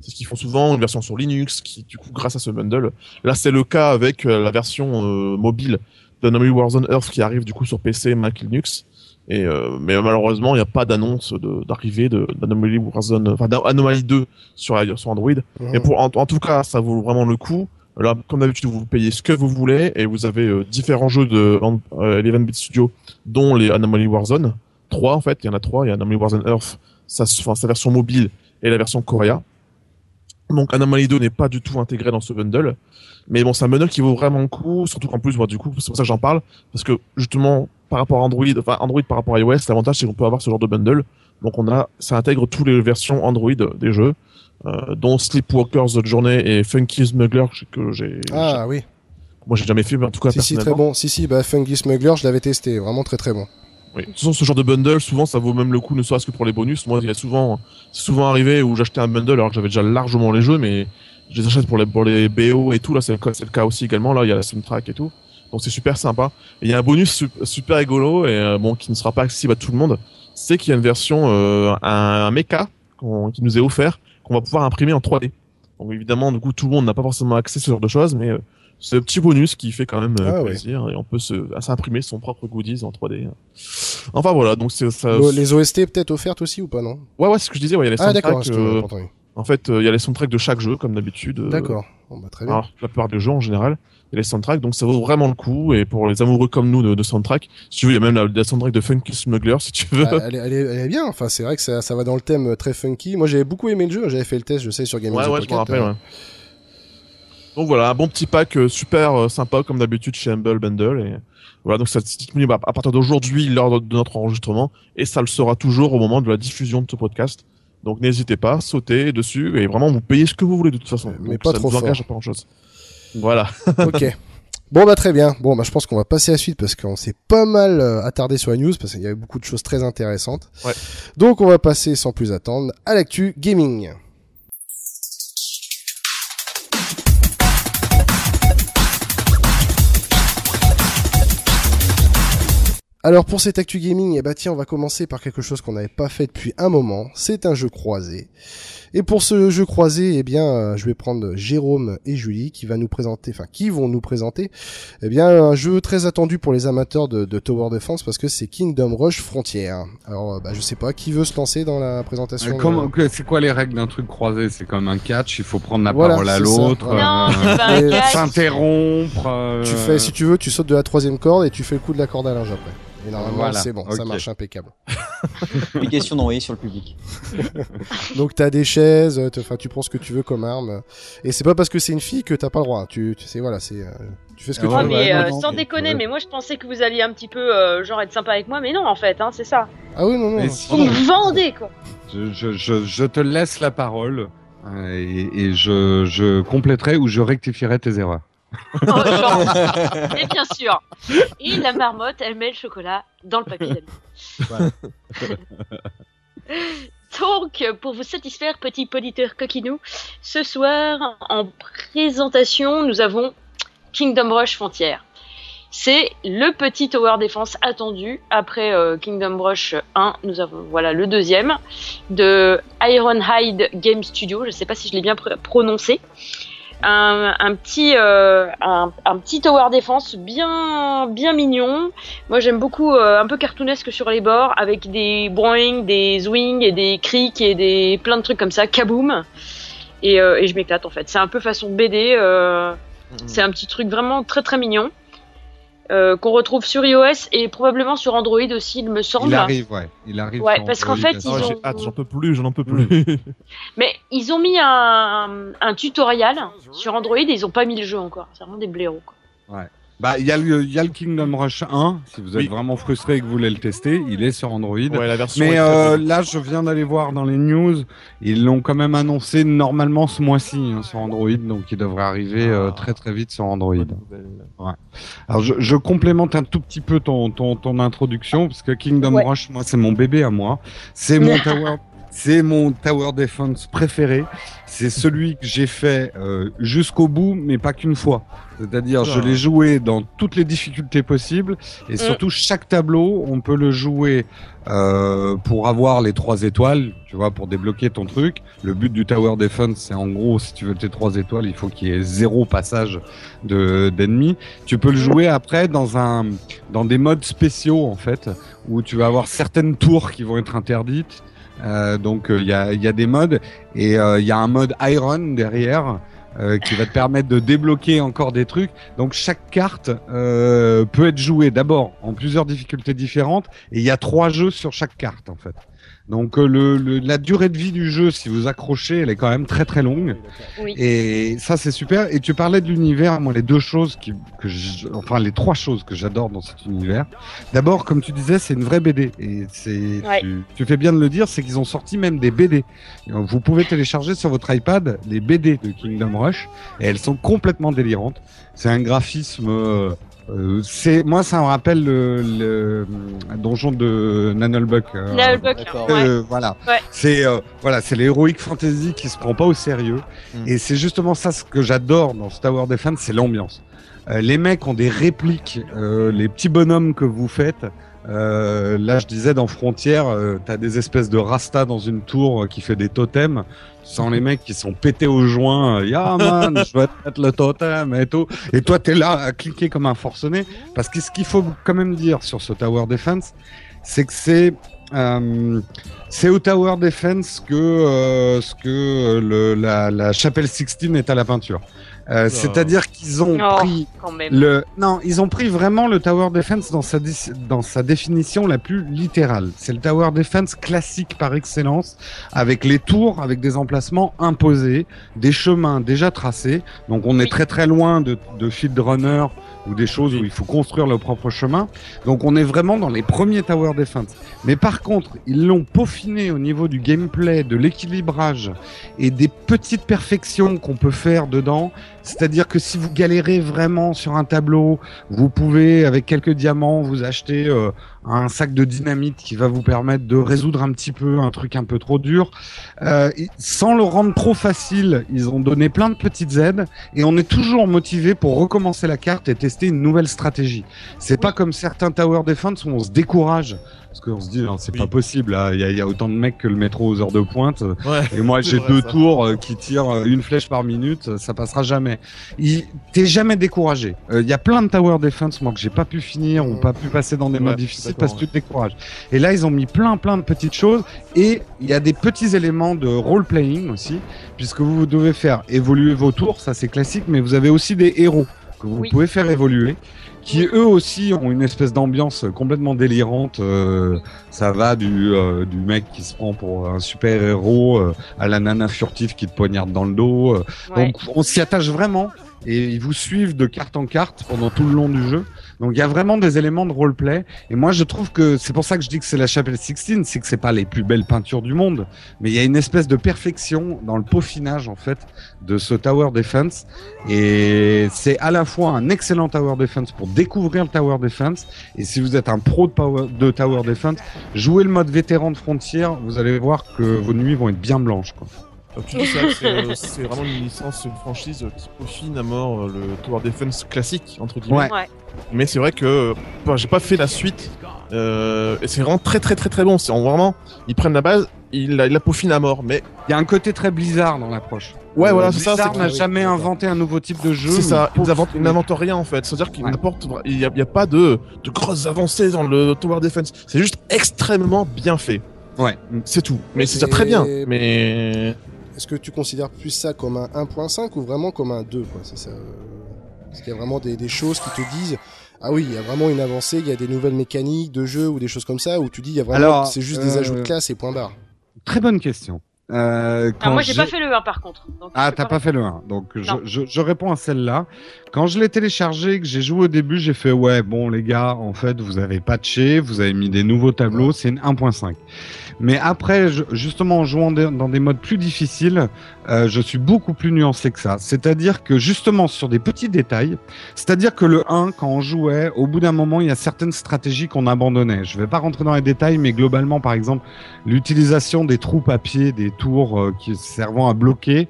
C'est ce qu'ils font souvent, une version sur Linux qui du coup grâce à ce bundle. Là c'est le cas avec euh, la version euh, mobile d'Anomaly Warzone Earth qui arrive du coup sur PC, Mac, Linux. Et euh, mais malheureusement, il n'y a pas d'annonce de- d'arrivée de, d'Anomaly Warzone, enfin d'Anomaly 2 sur, sur Android. Et pour, en, en tout cas, ça vaut vraiment le coup. Là, comme d'habitude, vous payez ce que vous voulez et vous avez euh, différents jeux de euh, Eleven Bit Studio, dont les Anomaly Warzone. Trois, en fait, il y en a trois. Il y a Anomaly Warzone Earth, sa, enfin, sa version mobile et la version Korea. Donc Anomaly 2 n'est pas du tout intégré dans ce bundle. Mais bon, c'est un bundle qui vaut vraiment le coup, surtout qu'en plus, moi, du coup, c'est pour ça que j'en parle, parce que justement, par rapport à Android, enfin Android par rapport à iOS, l'avantage c'est qu'on peut avoir ce genre de bundle. Donc on a, ça intègre toutes les versions Android des jeux, euh, dont Sleepwalkers Journey et Funky Smuggler que j'ai, Ah oui. moi j'ai jamais fait, mais en tout cas Si, si, très bon. Si, si, bah, Funky Smuggler, je l'avais testé. Vraiment très, très bon. Oui. De toute façon, ce genre de bundle, souvent, ça vaut même le coup, ne serait-ce que pour les bonus. Moi, il y a souvent, c'est souvent arrivé où j'achetais un bundle alors que j'avais déjà largement les jeux, mais je les achète pour les, pour les BO et tout. Là, c'est le, le cas aussi également. Là, il y a la soundtrack et tout. Donc, c'est super sympa. Et il y a un bonus su- super rigolo et euh, bon, qui ne sera pas accessible à tout le monde. C'est qu'il y a une version, euh, un, un mecha qui nous est offert, qu'on va pouvoir imprimer en 3D. Donc, évidemment, du coup, tout le monde n'a pas forcément accès à ce genre de choses, mais euh, c'est le petit bonus qui fait quand même euh, Ah ouais. plaisir et on peut s'imprimer son propre goodies en 3D. Enfin voilà, donc c'est ça. Le- les OST peut-être offertes aussi ou pas, non? Ouais, ouais, c'est ce que je disais. Ouais, il y a les Ah d'accord, euh. En fait, euh, il y a les soundtracks de chaque jeu, comme d'habitude. D'accord. Bon, bah, très bien. alors, la plupart des jeux en général, il y a les soundtracks, donc ça vaut vraiment le coup. Et pour les amoureux comme nous de, de soundtrack, si tu veux, il y a même la, la soundtrack de Funky Smuggler, si tu veux. Ah, elle, est, elle, est, elle est bien, enfin c'est vrai que ça, ça va dans le thème très funky. Moi j'avais beaucoup aimé le jeu, j'avais fait le test, je sais, sur Game ouais, ouais, je me rappelle. ouais. Donc voilà, un bon petit pack euh, super euh, sympa comme d'habitude chez Humble Bundle. Et voilà, donc ça c'est disponible à, partir d'aujourd'hui, lors de notre enregistrement, et ça le sera toujours au moment de la diffusion de ce podcast. Donc n'hésitez pas, sautez dessus et vraiment vous payez ce que vous voulez de toute façon. Mais Donc, pas ça trop vous engage fort. à pas grand chose. Voilà. ok. Bon bah très bien. Bon bah je pense qu'on va passer à la suite parce qu'on s'est pas mal euh, attardé sur la news parce qu'il y avait beaucoup de choses très intéressantes. Ouais. Donc on va passer sans plus attendre à l'actu gaming. Alors pour cette actu gaming, eh bah tiens, on va commencer par quelque chose qu'on n'avait pas fait depuis un moment. C'est un jeu croisé. Et pour ce jeu croisé, eh bien, euh, je vais prendre Jérôme et Julie qui va nous présenter, enfin, qui vont nous présenter, eh bien, un jeu très attendu pour les amateurs de, de Tower Defense parce que c'est Kingdom Rush Frontier. Alors, euh, bah, je sais pas, qui veut se lancer dans la présentation Euh, de- comment- que- C'est quoi les règles d'un truc croisé? C'est comme un catch, il faut prendre la Voilà, parole à l'autre, s'interrompre. euh, Tu fais, si tu veux, tu sautes de la troisième corde et tu fais le coup de la corde à linge après. Et normalement, Voilà, c'est bon, ça marche impeccable. Question d'envoyer sur le public. Donc t'as des chaises, enfin tu prends ce que tu veux comme arme. Et c'est pas parce que c'est une fille que t'as pas le droit. Tu, tu sais, voilà, c'est, euh, tu fais ce que Ah tu Ouais, veux. mais euh, non, sans mais- déconner, ouais. mais moi je pensais que vous alliez un petit peu euh, genre être sympa avec moi, mais non en fait, hein, c'est ça. Ah oui, non, non. Si, Vous me vendez quoi. je, je, je, je te laisse la parole euh, et, et je, je compléterai ou je rectifierai tes erreurs. Oh, genre, et bien sûr. Et la marmotte, elle met le chocolat dans le papier. Donc, pour vous satisfaire, petit auditeur coquinou, ce soir, en présentation, nous avons Kingdom Rush Frontier. C'est le petit tower defense attendu après euh, Kingdom Rush 1. Nous avons voilà le deuxième de Ironhide Game Studio. Je ne sais pas si je l'ai bien pr- prononcé. Un, un petit euh, un, un petit tower defense bien bien mignon. Moi j'aime beaucoup euh, un peu cartoonesque sur les bords avec des boing, des zwing et des crics et des plein de trucs comme ça, kaboom. Et, euh, et je m'éclate en fait. C'est un peu façon BD. euh, c'est un petit truc vraiment très très mignon. Euh, qu'on retrouve sur iOS et probablement sur Android aussi, il me semble. Il arrive, ouais. Il arrive. Ouais, parce qu'en fait, ils Oh, ont- j'ai hâte, j'en peux plus, j'en peux plus. Mais ils ont mis un, un tutoriel sur Android et ils ont pas mis le jeu encore. C'est vraiment des blaireaux. Quoi. Bah, il y, a le- il y a le Kingdom Rush 1. Si vous êtes Oui. vraiment frustré et que vous voulez le tester, il est sur Android. ouais, la version. Mais euh, là, je viens d'aller voir dans les news, ils l'ont quand même annoncé normalement ce mois-ci hein, sur Android, donc il devrait arriver euh, Ah. très très vite sur Android. Nouvelle. Alors je, je complémente un tout petit peu ton, ton, ton introduction, parce que Kingdom Ouais. Rush, moi, c'est mon bébé à moi. C'est mon tower, c'est mon tower defense préféré. C'est celui que j'ai fait euh, jusqu'au bout, mais pas qu'une fois. C'est-à-dire, je Ah. l'ai joué dans toutes les difficultés possibles, et surtout chaque tableau, on peut le jouer euh, pour avoir les trois étoiles, tu vois, pour débloquer ton truc. Le but du tower defense, c'est en gros, si tu veux tes trois étoiles, il faut qu'il y ait zéro passage de d'ennemis. Tu peux le jouer après dans un dans des modes spéciaux en fait, où tu vas avoir certaines tours qui vont être interdites. Euh, donc euh, il y, a, y a des modes et euh, il y a un mode Iron derrière qui va te permettre de débloquer encore des trucs. Donc chaque carte peut être jouée d'abord en plusieurs difficultés différentes et il y a trois jeux sur chaque carte en fait. Donc euh, le, le- la durée de vie du jeu, si vous accrochez, elle est quand même très très longue. Oui. Et ça, c'est super. Et tu parlais de l'univers. Moi, les deux choses qui, que je- enfin, les trois choses que j'adore dans cet univers. D'abord, comme tu disais, c'est une vraie BD. Et c'est, Ouais. tu, tu fais bien de le dire, c'est qu'ils ont sorti même des BD. Euh, Vous pouvez télécharger sur votre iPad les BD de Kingdom Rush. Et elles sont complètement délirantes. C'est un graphisme, euh, c'est, moi, ça me rappelle le, le, euh, donjon de Nanolbuck. euh, ouais. euh, voilà. Ouais. C'est euh, voilà, c'est l'heroic fantasy qui se prend pas au sérieux. Mm. Et c'est justement ça ce que j'adore dans ce Tower Defense, c'est l'ambiance. Euh, les mecs ont des répliques, euh, les petits bonhommes que vous faites. Euh, là, je disais dans Frontière, euh, t'as des espèces de rasta dans une tour euh, qui fait des totems. Tu sens les mecs qui sont pétés au joint. euh, Ya man, je vais mettre le totem et tout. Et toi, t'es là à cliquer comme un forcené. Parce que ce qu'il faut quand même dire sur ce Tower Defense, c'est que c'est euh, c'est au Tower Defense que euh, ce que euh, le, la, la chapelle Sixtine est à la peinture. Euh, C'est-à-dire qu'ils ont Oh. pris Quand même. le non, ils ont pris vraiment le Tower Defense dans sa dans sa définition la plus littérale. C'est le Tower Defense classique par excellence, avec les tours, avec des emplacements imposés, des chemins déjà tracés. Donc on est Oui. très très loin de, de Field Runner ou des choses où il faut construire le propre chemin. Donc on est vraiment dans les premiers Tower Defense. Mais par contre, ils l'ont peaufiné au niveau du gameplay, de l'équilibrage et des petites perfections qu'on peut faire dedans. C'est-à-dire que si vous galérez vraiment sur un tableau, vous pouvez, avec quelques diamants, vous acheter euh, un sac de dynamite qui va vous permettre de résoudre un petit peu un truc un peu trop dur. Euh, sans le rendre trop facile, ils ont donné plein de petites aides et on est toujours motivé pour recommencer la carte et tester une nouvelle stratégie. C'est pas comme certains Tower Defense où on se décourage. Parce qu'on se dit, non, c'est Oui. pas possible. Il y, a- il y a autant de mecs que le métro aux heures de pointe. Ouais. Et moi, j'ai deux ça. tours euh, qui tirent une flèche par minute, ça passera jamais. T'es jamais découragé. Euh, Il y a plein de tower defense, moi, que j'ai pas pu finir ou pas pu passer dans des Ouais, modes difficiles parce que tu te décourages. Et là, ils ont mis plein, plein de petites choses et il y a des petits éléments de role-playing aussi, puisque vous devez faire évoluer vos tours, ça c'est classique, mais vous avez aussi des héros. Que vous Oui. pouvez faire évoluer, qui eux aussi ont une espèce d'ambiance complètement délirante. euh, ça va du, euh, du mec qui se prend pour un super héros euh, à la nana furtive qui te poignarde dans le dos. euh. Ouais. Donc on s'y attache vraiment et ils vous suivent de carte en carte pendant tout le long du jeu. Donc il y a vraiment des éléments de roleplay. Et moi je trouve que c'est pour ça que je dis que c'est la chapelle Sixtine, c'est que c'est pas les plus belles peintures du monde, mais il y a une espèce de perfection dans le peaufinage en fait de ce tower defense. Et c'est à la fois un excellent tower defense pour découvrir le tower defense. Et si vous êtes un pro de, tower defense, jouez le mode vétéran de frontière, vous allez voir que vos nuits vont être bien blanches quoi. Comme tu dis, c'est vrai que c'est, euh, c'est vraiment une licence, une franchise euh, qui peaufine à mort euh, le Tower Defense classique, entre guillemets. Ouais. Mais c'est vrai que bah, j'ai pas fait la suite. Euh, et c'est vraiment très très très très bon. C'est vraiment, ils prennent la base, ils la, ils la peaufinent à mort. Mais Il y a un côté très Blizzard dans l'approche. Ouais, Euh, voilà, c'est ça, Blizzard n'a jamais inventé un nouveau type de jeu. c'est ça, ils n'inventent rien en fait. C'est-à-dire n'apportent, il y a, pas de, de grosses avancées dans le Tower Defense. C'est juste extrêmement bien fait. Ouais. C'est tout. Mais c'est déjà très bien. Mais Est-ce que tu considères plus ça comme un 1.5 ou vraiment comme un 2 quoi? C'est ça. euh, Est-ce qu'il y a vraiment des, des choses qui te disent ah oui, il y a vraiment une avancée, il y a des nouvelles mécaniques de jeu ou des choses comme ça, où tu dis il y a vraiment Alors, c'est juste des euh, ajouts de classe et point barre. Très bonne question. Euh, Ah, quand moi, j'ai pas fait le 1 par contre. donc Ah, t'as pas répondre. fait le 1. Donc, je, Non. je, je réponds à celle-là. Quand je l'ai téléchargé, que j'ai joué au début, j'ai fait, ouais, bon, les gars, en fait, vous avez patché, vous avez mis des nouveaux tableaux, c'est une 1.5. Mais après, justement, en jouant dans des modes plus difficiles, euh, je suis beaucoup plus nuancé que ça. C'est-à-dire que, justement, sur des petits détails, c'est-à-dire que le 1, quand on jouait, au bout d'un moment, il y a certaines stratégies qu'on abandonnait. Je vais pas rentrer dans les détails, mais globalement, par exemple, l'utilisation des troupes à pied, des tours euh, qui servant à bloquer,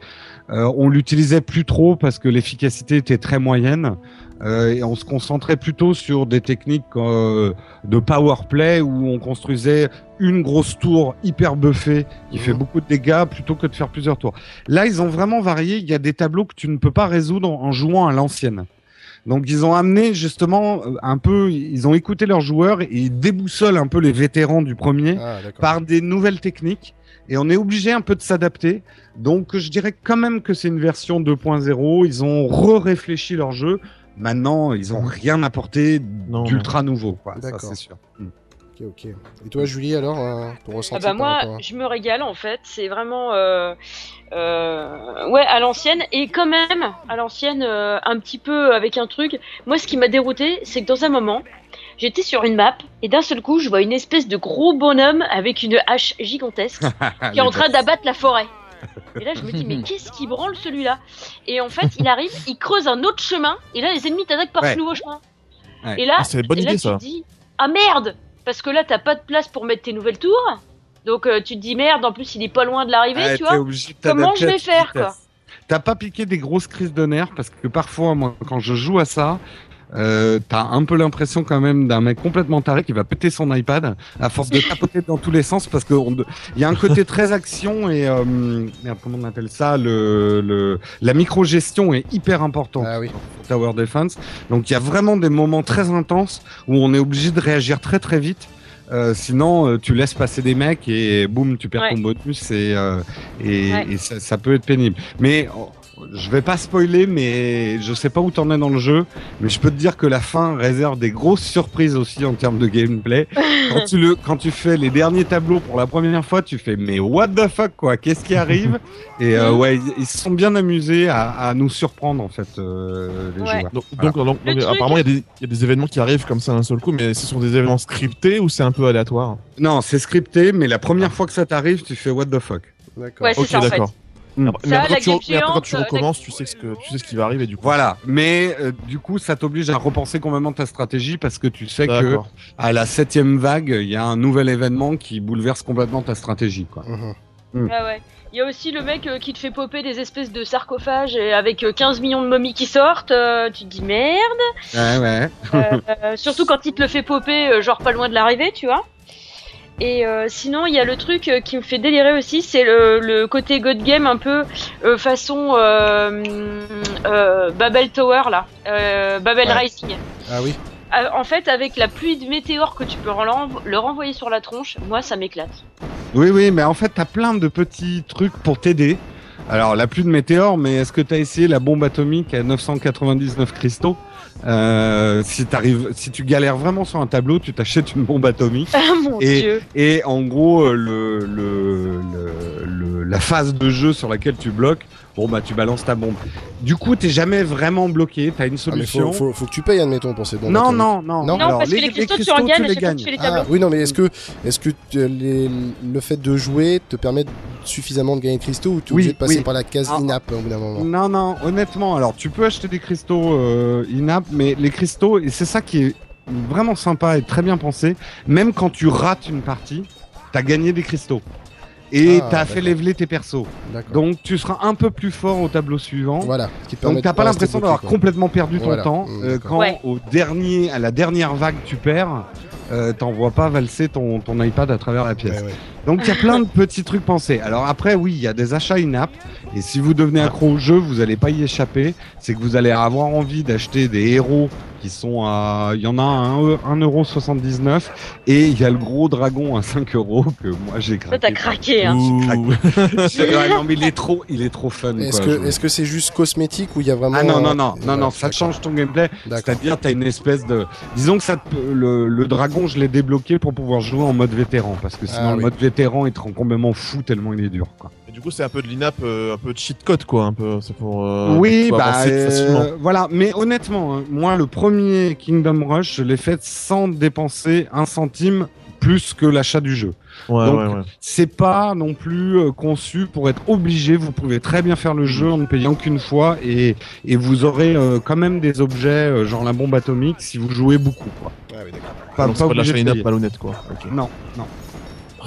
euh, on l'utilisait plus trop parce que l'efficacité était très moyenne euh, et on se concentrait plutôt sur des techniques euh, de power play où on construisait une grosse tour hyper buffée qui fait beaucoup de dégâts plutôt que de faire plusieurs tours. Là, ils ont vraiment varié. Il y a des tableaux que tu ne peux pas résoudre en jouant à l'ancienne. Donc ils ont amené justement euh, un peu, ils ont écouté leurs joueurs et ils déboussolent un peu les vétérans du premier Ah par des nouvelles techniques et on est obligé un peu de s'adapter. Donc je dirais quand même que c'est une version 2.0. Ils ont re-réfléchi leur jeu. Maintenant, ils ont rien apporté d'ultra nouveau. Quoi. Ça, D'accord. c'est sûr. Mm. Ok ok. Et toi Julie alors euh, ton Ah ressenti bah par moi, rapport je me régale en fait. C'est vraiment, euh, euh, ouais, à l'ancienne et quand même à l'ancienne, euh, un petit peu avec un truc. Moi, ce qui m'a dérouté, c'est que dans un moment, j'étais sur une map et d'un seul coup, je vois une espèce de gros bonhomme avec une hache gigantesque qui est en train d'abattre la forêt. Et là, je me dis, mais qu'est-ce qui branle celui-là? Et en fait, il arrive, il creuse un autre chemin, et là, les ennemis t'attaquent par Ouais. ce nouveau chemin. Ouais. Et là, Ah, c'est bonne et là, idée, tu ça. te dis, ah merde Parce que là, t'as pas de place pour mettre tes nouvelles tours. Donc, euh, tu te dis, merde, en plus, il est pas loin de l'arrivée, Ouais, tu vois. Comment je vais faire, vitesse. quoi? T'as pas piqué des grosses crises de nerfs parce que parfois, moi, quand je joue à ça, euh, t'as un peu l'impression quand même d'un mec complètement taré qui va péter son iPad à force de tapoter dans tous les sens parce que on- il y a un côté très action et euh, merde, comment on appelle ça? Le, le la micro-gestion est hyper importante Ah oui. sur Tower Defense. Donc il y a vraiment des moments très intenses où on est obligé de réagir très très vite. Euh, sinon, euh, tu laisses passer des mecs et boum, tu perds Ouais. ton bonus et, euh, et, Ouais. et ça, ça peut être pénible. Mais oh, je vais pas spoiler, mais je sais pas où t'en es dans le jeu, mais je peux te dire que la fin réserve des grosses surprises aussi en termes de gameplay. quand tu le, quand tu fais les derniers tableaux pour la première fois, tu fais mais what the fuck quoi, qu'est-ce qui arrive? Et euh, ouais, ils, ils se sont bien amusés à, à nous surprendre en fait euh, les Ouais. joueurs. Donc, Voilà. donc, donc, Le donc, truc- apparemment, il y, a des- il y a des événements qui arrivent comme ça d'un seul coup, mais ce sont des événements scriptés ou c'est un peu aléatoire? Non, c'est scripté, mais la première fois que ça t'arrive, tu fais what the fuck. D'accord. Ouais, c'est Ok, ça, en fait. d'accord. Mm. Après- Ça, Mais après, quand tu, game mais après, quand tu géante, recommences, tu sais, ce que, tu sais ce qui va arriver du coup. Voilà, mais euh, du coup, ça t'oblige à repenser complètement ta stratégie parce que tu sais que à la septième vague, il y a un nouvel événement qui bouleverse complètement ta stratégie. Quoi. Ah ouais. Il y a aussi le mec euh, qui te fait popper des espèces de sarcophages et avec euh, 15 millions de momies qui sortent. euh, tu te dis merde. Ouais, ouais. Euh, euh, surtout quand il te le fait popper, euh, genre pas loin de l'arrivée, tu vois. Et euh, sinon, il y a le truc euh, qui me fait délirer aussi, c'est le, le côté God Game un peu euh, façon euh, Babel Tower là, euh, Babel Ouais. Rising. Ah oui. Euh, en fait, avec la pluie de météores que tu peux renv- le renvoyer sur la tronche, moi ça m'éclate. Oui, oui, mais en fait, t'as plein de petits trucs pour t'aider. Alors, la pluie de météores, mais est-ce que tu as essayé la bombe atomique à 999 cristaux euh, si, t'arrives, si tu galères vraiment sur un tableau, tu t'achètes une bombe atomique. Ah mon Et- dieu. Et en gros, euh, le, le, le- le- la phase de jeu sur laquelle tu bloques, bon bah tu balances ta bombe. Du coup, t'es jamais vraiment bloqué. T'as une Ah, mais solution. faut, faut, faut que tu payes, admettons, pour ces bombes non, non, non, Non, Alors, parce que les cristaux, tu en gagnes tu les tableaux. Ah, oui, non, mais est-ce que, est-ce que les- le fait de jouer te permet suffisamment de gagner de cristaux ou tu es Oui, obligé de passer oui. par la case Ah. in-app au bout d'un moment? Non, non, honnêtement, alors tu peux acheter des cristaux euh, in-app, mais les cristaux, et c'est ça qui est vraiment sympa et très bien pensé, même quand tu rates une partie, t'as gagné des cristaux. Et Ah, t'as fait leveler tes persos. Donc tu seras un peu plus fort au tableau suivant. voilà. Donc t'as pas l'impression d'avoir complètement perdu ton Voilà. temps. Mmh, Euh, quand Ouais. au dernier, à la dernière vague tu perds, euh, t'en vois pas valser ton, ton iPad à travers la pièce. Ouais, ouais. Donc il y a plein de petits trucs pensés. Alors après oui, il y a des achats in-app et si vous devenez accro au jeu, vous allez pas y échapper. C'est que vous allez avoir envie d'acheter des héros qui sont à, il y en a à 1,79€ et il y a le gros dragon à 5 euros que moi j'ai Toi, craqué. t'as craqué, hein. Ouais, non mais il est trop, il est trop fun. Est-ce que, est-ce que c'est juste cosmétique ou il y a vraiment Ah non, non, non, non, non, ça change ton gameplay. D'accord. C'est-à-dire, t'as une espèce de. Disons que ça te... le, le dragon, je l'ai débloqué pour pouvoir jouer en mode vétéran. Parce que sinon, Ah le mode vétéran, il te rend complètement fou tellement il est dur. Quoi. Et du coup, c'est un peu de l'INAP, euh, un peu de cheat code, quoi. Un peu, c'est pour. euh, oui, pour bah. avancer euh, facilement. voilà, mais honnêtement, hein, moi, le premier Kingdom Rush, je l'ai fait sans dépenser un centime plus que l'achat du jeu. Ouais, donc, ouais, ouais. C'est pas non plus conçu pour être obligé. Vous pouvez très bien faire le jeu en ne payant qu'une fois et, et vous aurez euh, quand même des objets, euh, genre la bombe atomique, si vous jouez beaucoup. Quoi. Ah oui, d'accord. Pas, Donc, c'est pas de l'achat INAP malhonnête, quoi. Non, non.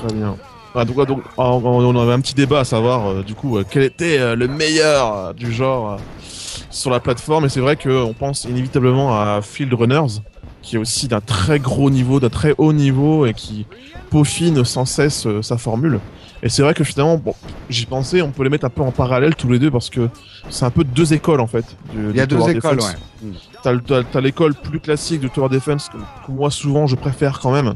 Très bien. Ah, donc, donc, on avait un petit débat à savoir, euh, du coup, euh, quel était euh, le meilleur du genre sur la plateforme. Et c'est vrai qu'on pense inévitablement à Field Runners, qui est aussi d'un très gros niveau, d'un très haut niveau et qui peaufine sans cesse sa formule. Et c'est vrai que finalement, bon, j'y pensais, on peut les mettre un peu en parallèle tous les deux parce que c'est un peu deux écoles en fait. du- Il y a deux écoles, Defense. ouais. T'as, le- t'as- t'as l'école plus classique du Tower Defense que, que moi souvent je préfère quand même,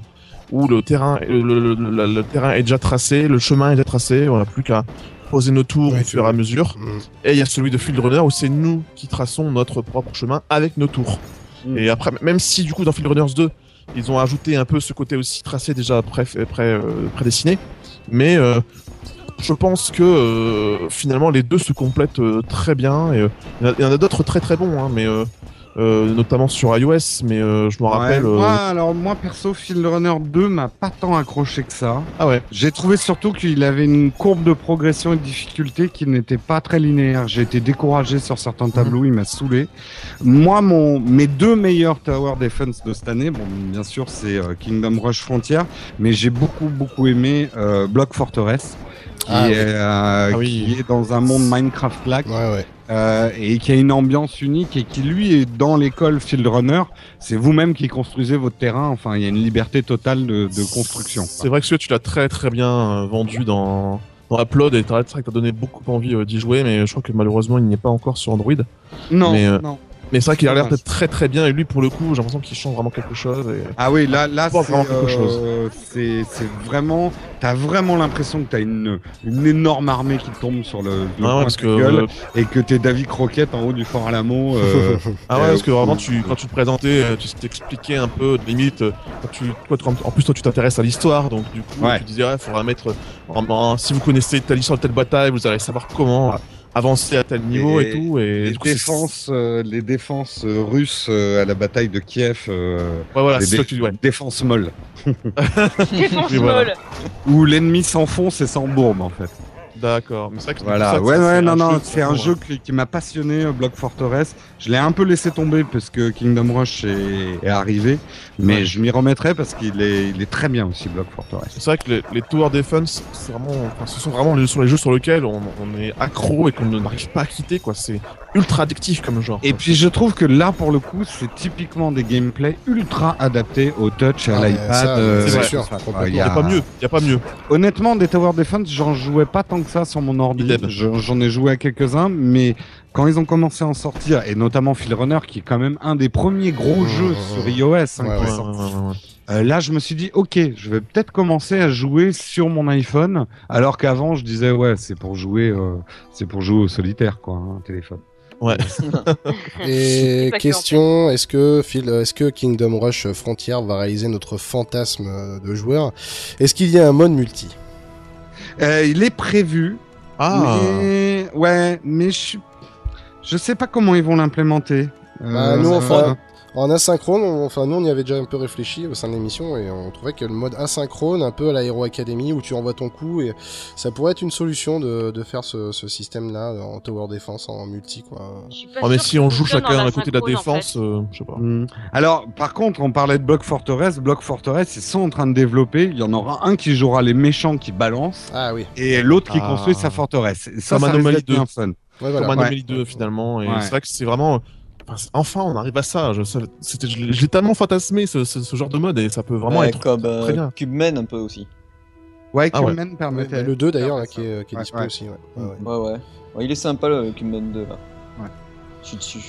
où le terrain, le, le- le- le- le terrain est déjà tracé, le chemin est déjà tracé, on n'a plus qu'à poser nos tours Ouais, au fur et à mesure. Mm. Et il y a celui de Field Runner où c'est nous qui traçons notre propre chemin avec nos tours. Mm. Et après, même si du coup dans Field Runners 2, ils ont ajouté un peu ce côté aussi tracé déjà pré, pré, euh, prédestiné, mais euh, je pense que euh, finalement les deux se complètent euh, très bien. Et euh, il y en a- il y en a d'autres très très bons, hein, mais euh, notamment sur iOS. Mais euh, je me rappelle. Ouais, euh, moi, alors moi perso, Field Runner 2 m'a pas tant accroché que ça. Ah ouais. J'ai trouvé surtout qu'il avait une courbe de progression et de difficulté qui n'était pas très linéaire. J'ai été découragé sur certains tableaux, il m'a saoulé. Moi, mon, mes deux meilleurs Tower Defense de cette année, bon, bien sûr, c'est euh, Kingdom Rush Frontier, mais j'ai beaucoup, beaucoup aimé euh, Block Fortress, qui, Ah oui. est, euh, Ah oui. qui est dans un monde Minecraft-like. Ouais, ouais. Euh, et qui a une ambiance unique et qui lui est dans l'école Field Runner. C'est vous-même qui construisez votre terrain. Enfin, il y a une liberté totale de, de construction. C'est vrai que celui-là, tu l'as très très bien euh, vendu dans, dans Upload et t'as- c'est vrai que t'as donné beaucoup envie euh, d'y jouer, mais je crois que malheureusement il n'y est pas encore sur Android. Non, Mais, euh, non. Mais c'est vrai qu'il a l'air d'être très très bien et lui pour le coup, j'ai l'impression qu'il change vraiment quelque chose. Et... Ah oui, là, là, Pas c'est vraiment quelque chose. euh, c'est vraiment. T'as vraiment l'impression que t'as une une énorme armée qui tombe sur le, le Ah ouais, coin parce de que gueule euh, et que t'es David Croquette en haut du fort Alamo. Euh, ah ouais, euh, parce que vraiment ou- tu quand tu te présentais, euh, tu t'expliquais un peu limite. euh, quand tu, toi, tu- en plus toi tu t'intéresses à l'histoire, donc du coup Ouais. tu disais ouais, faudra mettre en, en- si vous connaissez telle histoire de telle bataille, vous allez savoir comment avancer à tel niveau et, Et- tout. Et les du coup, c'est- défenses, euh, les défenses euh, russes euh, à la bataille de Kiev, euh, ouais, voilà, les ça que tu dis. Ouais. défense molle. Défense voilà. molle. Où l'ennemi s'enfonce et s'embourbe en fait. D'accord, mais c'est vrai que Voilà, ouais, non, un non, jeu c'est un jeu qui, qui m'a passionné, euh, Block Fortress. Je l'ai un peu laissé tomber parce que Kingdom Rush est, est arrivé, mais Ouais. je m'y remettrai parce qu'il est, il est très bien aussi, Block Fortress. C'est vrai que les, les Tower Defense, c'est vraiment, enfin, ce sont vraiment les, sur les jeux sur lesquels on, on est accro et qu'on n'arrive pas à quitter, quoi. C'est ultra addictif comme genre. Et puis je trouve que là, pour le coup, c'est typiquement des gameplays ultra adaptés au touch, à Ah, l'iPad. euh, c'est sûr. Il Il y y a a- pas mieux, il y a pas mieux. Honnêtement, des Tower Defense, j'en jouais pas tant que ça sur mon ordi. J'en ai joué à quelques-uns, mais quand ils ont commencé à en sortir, et notamment Phil Runner, qui est quand même un des premiers gros jeux sur iOS, hein, Ouais, qui ouais. est Ouais, sorti, ouais, ouais, ouais. euh, là, je me suis dit, ok, je vais peut-être commencer à jouer sur mon iPhone, alors qu'avant, je disais, ouais, c'est pour jouer, euh, c'est pour jouer au solitaire, quoi, un téléphone. Ouais. Et question, est-ce que Phil, est-ce que Kingdom Rush Frontier va réaliser notre fantasme euh, de joueur? Est-ce qu'il y a un mode multi? Euh, il est prévu, Ah, mais ouais, mais je je sais pas comment ils vont l'implémenter. Bah, Euh, nous, ça- enfin, En asynchrone, on- enfin nous on y avait déjà un peu réfléchi au sein de l'émission et on trouvait que le mode asynchrone, un peu à la Hero Academy où tu envoies ton coup et ça pourrait être une solution de, de faire ce, ce système-là en tower defense en multi quoi. Oh, mais si on ça joue chacun à côté de la asynchrone, en fait. défense, euh, je sais pas. Hmm. Alors, par contre, on parlait de Block Fortress. Block Fortress, ils sont en train de développer. Il y en aura un qui jouera les méchants qui balancent Ah oui, et l'autre qui Ah. construit sa forteresse. Et Ça, Comme ça risque Anomaly d'être 2. bien fun. ouais, voilà. Comme Ouais. Anomaly 2 finalement. Et Ouais. c'est vrai que c'est vraiment. Enfin, on arrive à ça. Je, ça- c'était, je l'ai tellement fantasmé ce, ce, ce genre de mode et ça peut vraiment Ouais, être comme très euh, bien. Cubeman un peu aussi. Ouais, Ah ouais. Cubeman Ouais, bah, le 2 d'ailleurs là, qui est, qui est Ouais, dispo ouais. aussi. Ouais. Ouais, ouais. Ouais, ouais. Ouais, il est sympa le Cubeman 2 là. Ouais. Je suis dessus.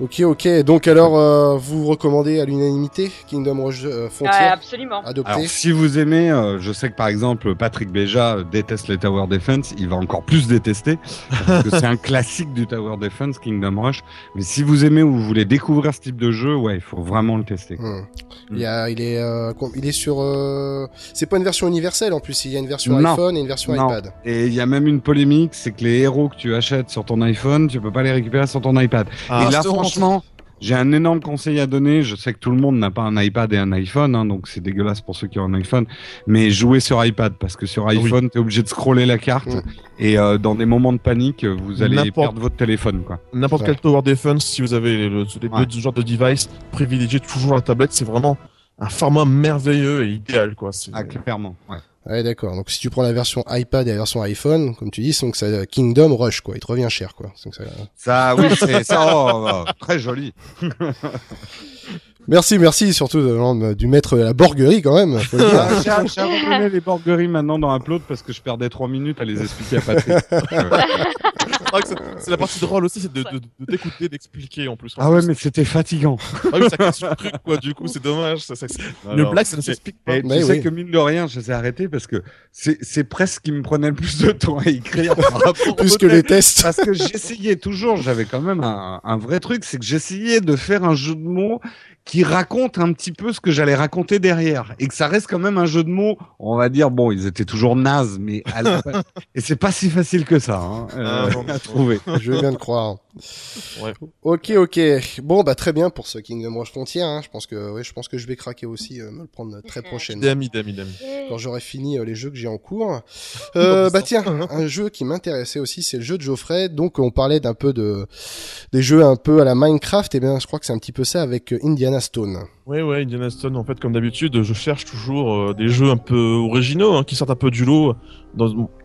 Ok ok, donc alors euh, vous recommandez à l'unanimité Kingdom Rush euh, Frontier absolument. adopté Alors, si vous aimez, euh, je sais que par exemple Patrick Béja déteste les Tower Defense, il va encore plus détester parce que c'est un classique du Tower Defense, Kingdom Rush. Mais si vous aimez ou vous voulez découvrir ce type de jeu, ouais, il faut vraiment le tester. Hmm. Il, y a, il, est, euh, il est sur. euh, C'est pas une version universelle en plus, il y a une version Non. iPhone et une version Non. iPad. Et il y a même une polémique, c'est que les héros que tu achètes sur ton iPhone, tu peux pas les récupérer sur ton iPad. Ah, et là. Franchement, j'ai un énorme conseil à donner. Je sais que tout le monde n'a pas un iPad et un iPhone, hein, donc c'est dégueulasse pour ceux qui ont un iPhone. Mais jouez sur iPad, parce que sur oui. iPhone, tu es obligé de scroller la carte. Et euh, dans des moments de panique, vous allez N'importe- perdre votre téléphone. quoi. N'importe quel Tower Defense, si vous avez le- les Ouais. deux genres de device, privilégiez toujours la tablette. C'est vraiment un format merveilleux et idéal, quoi. Ah, clairement. Ouais. Ouais, d'accord. Donc si tu prends la version iPad et la version iPhone, comme tu dis, c'est donc ça Kingdom Rush, quoi. Il te revient cher, quoi. Donc, ça- Ça, oui, c'est ça. oh, oh, très joli. Merci, merci, surtout de- du maître de la borguerie, quand même. faut le dire. Ah, J'ai j'ai abandonné les borgueries maintenant dans Upload parce que je perdais trois minutes à les expliquer à Patrick. C'est vrai que c'est- c'est la partie drôle aussi, c'est de, de, de t'écouter, d'expliquer en plus. Ah ouais, mais c'était fatigant. Ah oui, ça casse le truc, quoi. Du coup, c'est dommage. Ça, ça- le blague, ça ne s'explique pas. Et tu Mais sais oui. que mine de rien, je les ai arrêtés parce que c'est c'est presque ce qui me prenait le plus de temps à écrire Plus que les tests. Parce que j'essayais toujours, j'avais quand même un, un vrai truc, c'est que j'essayais de faire un jeu de mots qui raconte un petit peu ce que j'allais raconter derrière. Et que ça reste quand même un jeu de mots, on va dire, bon, ils étaient toujours nazes, mais à la Et c'est pas si facile que ça hein, euh, Ah, non. à trouver. Je bien le croire. Ouais. Ok, ok. Bon, bah très bien pour ce Kingdom Rush Frontier. Hein. Je pense que, ouais, je pense que je vais craquer aussi, euh, me le prendre très prochainement. Idem, idem, idem. quand j'aurai fini euh, les jeux que j'ai en cours. Euh, Bon, bah tiens, un jeu qui m'intéressait aussi, c'est le jeu de Geoffrey. Donc on parlait d'un peu de des jeux un peu à la Minecraft. Et bien, je crois que c'est un petit peu ça avec euh, Indiana Stone. Ouais, ouais, Indiana Stone, en fait, comme d'habitude, je cherche toujours euh, des jeux un peu originaux, hein, qui sortent un peu du lot,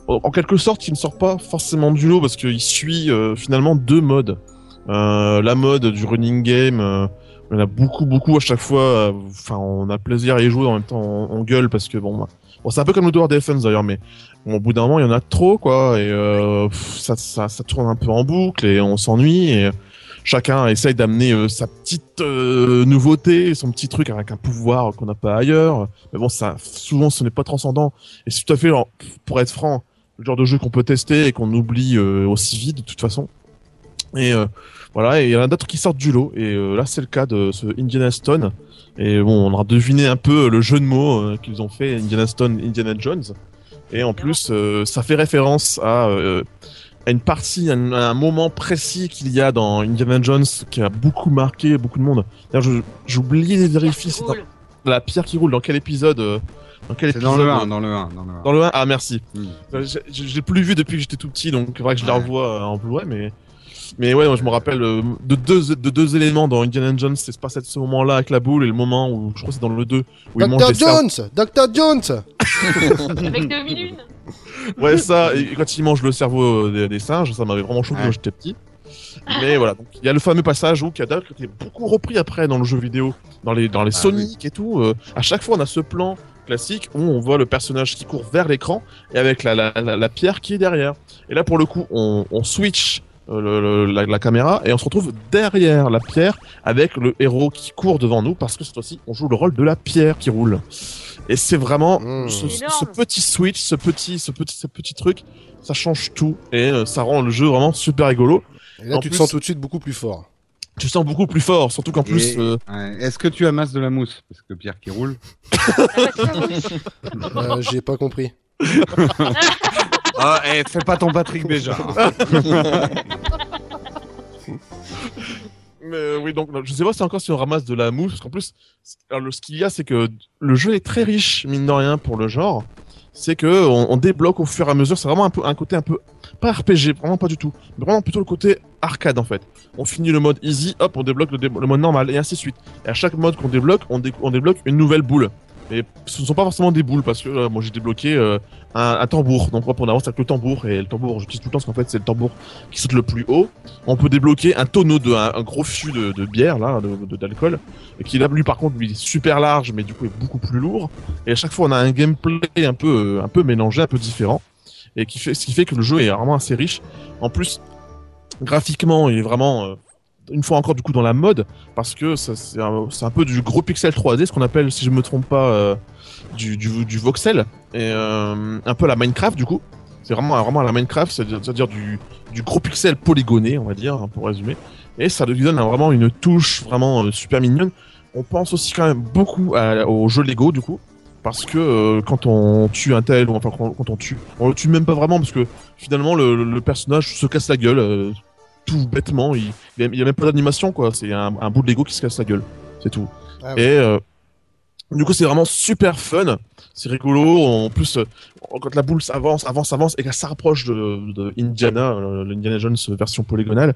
en quelque sorte, qui ne sortent pas forcément du lot, parce qu'il suit euh, finalement deux modes. Euh, la mode du running game, on a beaucoup, beaucoup à chaque fois, enfin, on a plaisir à y jouer, en même temps, on, gueule, parce que bon, c'est un peu comme le Tower Defense d'ailleurs, mais au bout d'un moment, il y en a trop, quoi, et ça, ça tourne un peu en boucle, et on s'ennuie, et chacun essaye d'amener euh, sa petite euh, nouveauté, son petit truc avec un pouvoir qu'on n'a pas ailleurs. Mais bon, ça, souvent, ce n'est pas transcendant. Et c'est tout à fait, alors, pour être franc, le genre de jeu qu'on peut tester et qu'on oublie euh, aussi vite de toute façon. Et euh, voilà, et il y en a d'autres qui sortent du lot. Et euh, là, c'est le cas de ce Indiana Stone. Et bon, on aura deviné un peu le jeu de mots qu'ils ont fait, Indiana Stone, Indiana Jones. Et en plus, euh, ça fait référence à, euh, à une partie, à un, à un moment précis qu'il y a dans Indiana Jones qui a beaucoup marqué beaucoup de monde. D'ailleurs, je- j'ai oublié de vérifier, c'est la pierre qui roule, dans quel épisode euh, Dans quel C'est épisode dans le euh, 1, dans le 1, dans le 1. Dans le 1 Ah, merci. Mm. Euh, Je l'ai plus vu depuis que j'étais tout petit, donc il faudrait que je la Ouais. revoie euh, en Blu-ray, mais. Mais ouais, moi, je me rappelle euh, de, deux, de deux éléments dans Indiana Jones, c'est se passe à ce moment-là avec la boule et le moment où, je crois que c'est dans le 2, où il mange Dr des. Jones, Dr Jones. Avec 2001. Ouais, ça, et quand il mange le cerveau euh, des, des singes, ça m'avait vraiment choqué Ouais. quand j'étais petit. Mais voilà, donc il y a le fameux passage où qui a d'ailleurs été beaucoup repris après dans le jeu vidéo, dans les, dans les Ah Sonic et tout. euh, à chaque fois, on a ce plan classique où on voit le personnage qui court vers l'écran et avec la, la, la, la pierre qui est derrière. Et là, pour le coup, on, on switch le, le- la, la caméra et on se retrouve derrière la pierre avec le héros qui court devant nous parce que cette fois-ci, on joue le rôle de la pierre qui roule. Et c'est vraiment Mmh. ce, petit switch, ce petit, ce petit, ce petit truc, ça change tout et euh, ça rend le jeu vraiment super rigolo. Et là, En tu te sens tout de suite beaucoup plus fort. Tu te sens beaucoup plus fort, surtout qu'en plus, euh, Ouais. Est-ce que tu amasses de la mousse? Parce que Pierre qui roule. Euh, J'ai pas compris. Ah, eh, fais pas ton Patrick Béja. Mais oui, donc je sais pas si encore si on ramasse de la mousse, parce qu'en plus, alors, ce qu'il y a, c'est que le jeu est très riche, mine de rien, pour le genre. C'est que on, débloque au fur et à mesure. C'est vraiment un peu un côté un peu pas RPG, vraiment pas du tout, mais vraiment plutôt le côté arcade en fait. On finit le mode easy, hop, on débloque le, le mode normal et ainsi de suite. Et à chaque mode qu'on débloque, on, dé- on débloque une nouvelle boule. Et ce ne sont pas forcément des boules parce que euh, moi j'ai débloqué euh, un, tambour. Donc hop, on avance avec le tambour et le tambour, j'utilise tout le temps parce qu'en fait c'est le tambour qui saute le plus haut. On peut débloquer un tonneau de un, gros fût de, de bière là, de- de- d'alcool, et qui là lui par contre lui est super large, mais du coup est beaucoup plus lourd. Et à chaque fois on a un gameplay un peu euh, un peu mélangé, un peu différent, et qui fait ce qui fait que le jeu est vraiment assez riche. En plus, graphiquement il est vraiment euh, une fois encore du coup dans la mode parce que c'est un, peu du gros pixel 3D, ce qu'on appelle si je me trompe pas euh, du, voxel et euh, un peu la Minecraft du coup. C'est vraiment vraiment la Minecraft, c'est-à-dire du, gros pixel polygoné, on va dire, hein, pour résumer. Et ça lui donne vraiment une touche vraiment euh, super mignonne. On pense aussi quand même beaucoup à- au jeu Lego du coup. Parce que quand on tue un tel, ou enfin quand, on tue, on le tue même pas vraiment parce que finalement le, personnage se casse la gueule tout bêtement. Il, il, y a, même pas d'animation quoi. C'est un, un bout de Lego qui se casse la gueule, c'est tout. Ah ouais. Et euh, du coup c'est vraiment super fun. C'est rigolo. En plus, euh, quand la boule avance, avance, avance et qu'elle s'approche de, de Indiana, euh, l'Indiana Jones version polygonale,